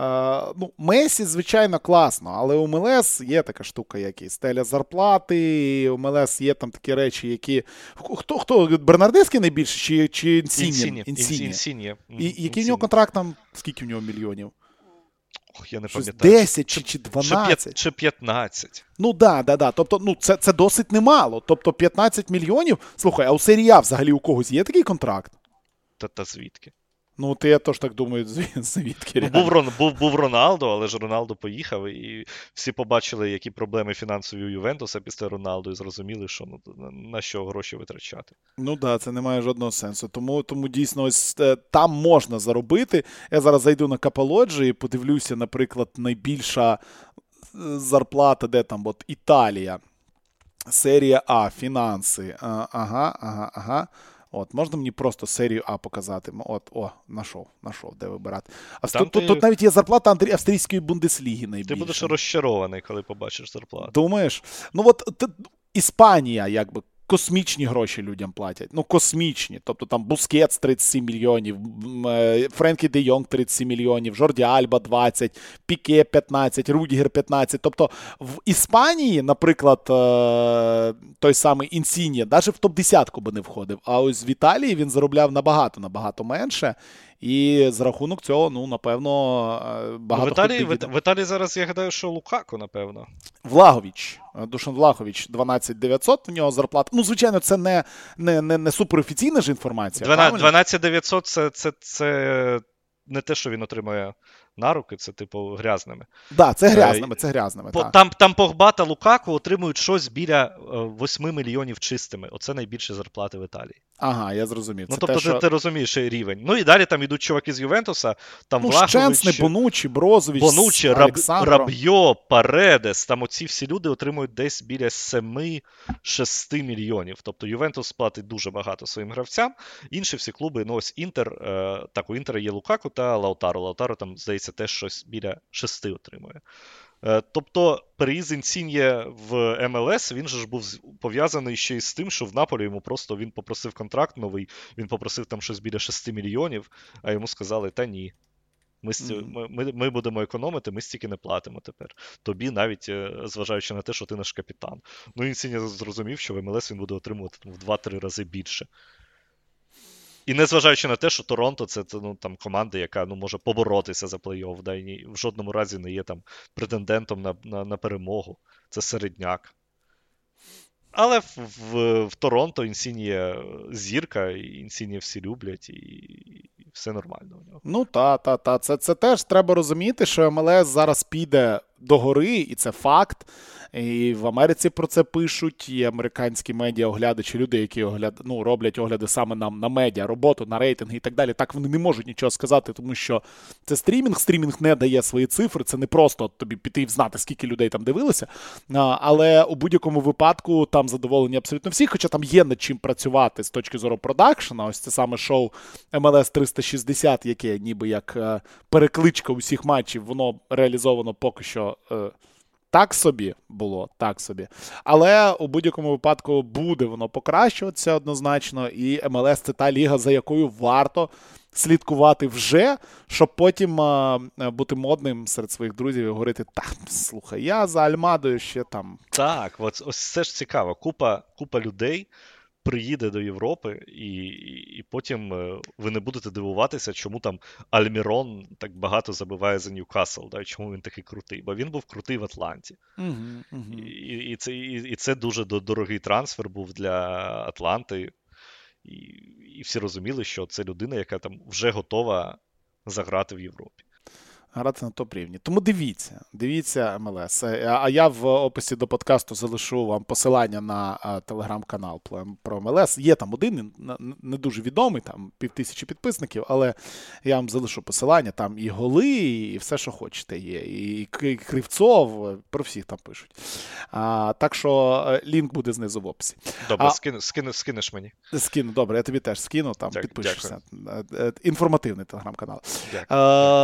ну, Месі, звичайно, класно, але у МЛС є така штука, як і стеля зарплати, у МЛС є там такі речі, які. Хто хто Бернардеський найбільше чи чи Інсіні? Інсіні. І який в нього контракт там? Скільки в нього мільйонів? Ох, я не пам'ятаю. 10 чи, чи 12. Чи 15. Ну да, да, да. Тобто, ну це це досить немало. Тобто 15 мільйонів. Слухай, а у серії А взагалі у когось є такий контракт? Та та звідки? Ну, ти я теж так думаю, звідки. Ну, був Рон, був, був Роналдо, але ж Роналдо поїхав, і всі побачили, які проблеми фінансові у Ювентуса після Роналду, і зрозуміли, що ну, на що гроші витрачати. Ну так, да, це не має жодного сенсу. Тому тому дійсно ось е, там можна заробити. Я зараз зайду на Капелоджі і подивлюся, наприклад, найбільша е, зарплата, де там от Італія. Серія А, фінанси. Ага, ага, ага. От, Можна мені просто серію А показати. От, О, знайшов, нашов, де вибирати. А тут, ти... тут навіть є зарплата австрійської бундесліги найбільше. Ти будеш розчарований, коли побачиш зарплату. Думаєш? Ну от ти, Іспанія, якби космічні гроші людям платять. Ну, космічні. Тобто там Бускетс 37 мільйонів, е, Френкі Де Йонг 37 мільйонів, Жорді Альба 20, Піке 15, Рудігер 15. Тобто в Іспанії, наприклад, е, той самий Інсінія, навіть в топ-10 би не входив. А ось в Італії він заробляв набагато набагато менше. І за рахунок цього, ну, напевно, е, багато. В Італії в, в Італії зараз я гадаю, що Лукако, напевно. Влагович. Е, Душан Влахович 12 900 в нього зарплата. Ну, звичайно, це не не, не, не суперофіційна ж інформація. 12 12 900 це, це, це не те, що він отримує на руки, це, типу, грязними. Так, да, це грязними, це грязними. По, Там там Погба та Лукаку отримують щось біля 8 мільйонів чистими. Оце найбільше зарплати в Італії. Ага, я зрозумів. Ну, це тобто, те, ти, що... ти розумієш рівень. Ну і далі там йдуть чуваки з Ювентуса, там ну, Влахович, Щенсний, Бонучі, Брозович, Бонучі, Раб, Рабьо, Паредес. Там оці всі люди отримують десь біля 7-6 мільйонів. Тобто Ювентус платить дуже багато своїм гравцям. Інші всі клуби, ну ось Інтер, е, так, у Інтера є Лукаку та Лаутаро. Лаутаро там, здається, теж щось біля 6 отримує. Е, тобто переїзд Інсіньє в МЛС він же ж був пов'язаний ще й з тим, що в Наполі йому просто він попросив контракт новий, він попросив там щось біля 6 мільйонів, а йому сказали, та ні. Ми mm-hmm. ми, ми будемо економити, ми стільки не платимо тепер. Тобі, навіть е, зважаючи на те, що ти наш капітан. Ну, Інсіньє зрозумів, що в МЛС він буде отримувати в 2-3 рази більше. І незважаючи на те, що Торонто це ну, там, команда, яка ну, може поборотися за плей-офф, да, і в жодному разі не є там претендентом на на, на перемогу. Це середняк. Але в в, в Торонто Інсініє зірка, і Інсініє всі люблять, і, і все нормально у нього. Ну, та, та, та. Це, це теж треба розуміти, що МЛС зараз піде догори, і це факт. І в Америці про це пишуть, і американські медіа оглядачі, люди, які огляд... ну, роблять огляди саме на на медіа, роботу, на рейтинги і так далі. Так вони не можуть нічого сказати, тому що це стрімінг. Стрімінг не дає свої цифри. Це не просто тобі піти і знати, скільки людей там дивилися. Але у будь-якому випадку там задоволені абсолютно всі, хоча там є над чим працювати з точки зору продакшена. Ось це саме шоу MLS 360, яке ніби як е, перекличка усіх матчів, воно реалізовано поки що. Е, так собі було, так собі. Але у будь-якому випадку буде воно покращуватися однозначно, і МЛС це та ліга, за якою варто слідкувати вже, щоб потім а, бути модним серед своїх друзів і говорити: так, слухай, я за Альмадою ще там. Так, от, ось це ж цікаво. Купа, Купа людей приїде до Європи, і і потім е, ви не будете дивуватися, чому там Альмірон так багато забиває за Ньюкасл, да, чому він такий крутий. Бо він був крутий в Атланті. Uh-huh, uh-huh. І і, це і, і це дуже дорогий трансфер був для Атланти. І, І всі розуміли, що це людина, яка там вже готова заграти в Європі. Грати на топ рівні. Тому дивіться, дивіться МЛС. Е, А я в описі до подкасту залишу вам посилання на телеграм-канал про- МЛС. Є там один, не дуже відомий, там півтисячі підписників, але я вам залишу посилання. Там і голи, і все, що хочете, є. І Кривцов, е, про всіх там пишуть. А, так що е, лінк буде знизу в описі. Добре, А- скину, скину, скинеш мені. Скину, добре, я тобі теж скину, там Дя- підпишешся. Е, е, Інформативний телеграм-канал. Дякую. Е,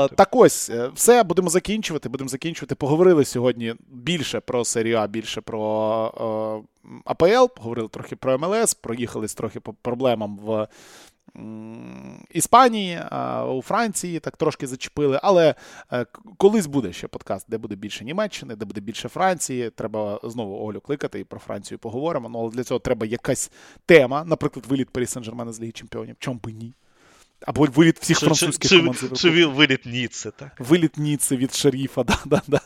Дякую. так ось, е, все, будемо закінчувати. Будемо закінчувати. Поговорили сьогодні більше про серію А, більше про е, АПЛ, поговорили трохи про МЛС, проїхались трохи по проблемам в. Іспанії, а, у Франції так трошки зачепили, але е, колись буде ще подкаст, де буде більше Німеччини, де буде більше Франції. Треба знову Олю кликати і про Францію поговоримо. Ну, але для цього треба якась тема, наприклад, виліт Парі Сен-Жермена з Ліги Чемпіонів. Чом би ні? Або виліт всіх французьких команд. Чи, чи, чи виліт Ніцце, так? Виліт Ніци від шеріфа. Да, да, да.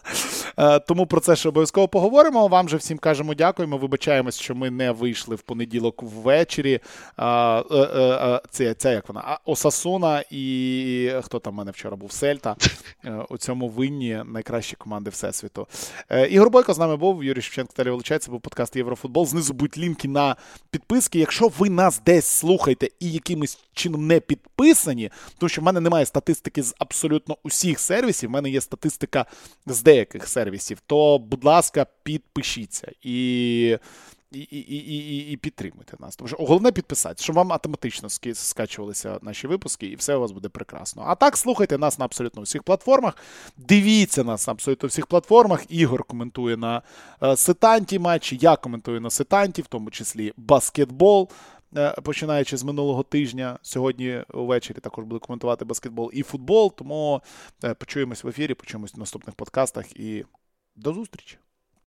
Е, Тому про це ще обов'язково поговоримо. Вам же всім кажемо дякуємо. Вибачаємось, що ми не вийшли в понеділок ввечері. Е, е, Це, це як вона? Осасуна і хто там в мене вчора був? Сельта. У цьому винні найкращі команди Всесвіту. Ігор Бойко з нами був, Юрій Шевченко Віталій Величай, це був подкаст Єврофутбол. Знизу будуть лінки на підписки. Якщо ви нас десь слухаєте і якимось чином не підписані, тому що в мене немає статистики з абсолютно усіх сервісів, в мене є статистика з деяких сервісів, то, будь ласка, підпишіться і. І, і, і, і, підтримуйте нас. Тому що головне підписатися, щоб вам автоматично скачувалися наші випуски, і все у вас буде прекрасно. А так слухайте нас на абсолютно всіх платформах. Дивіться нас на абсолютно всіх платформах. Ігор коментує на е, сетанті матчі, я коментую на сетанті, в тому числі баскетбол. Е, Починаючи з минулого тижня, сьогодні увечері також буду коментувати баскетбол і футбол. Тому е, почуємось в ефірі, почуємось в наступних подкастах і до зустрічі.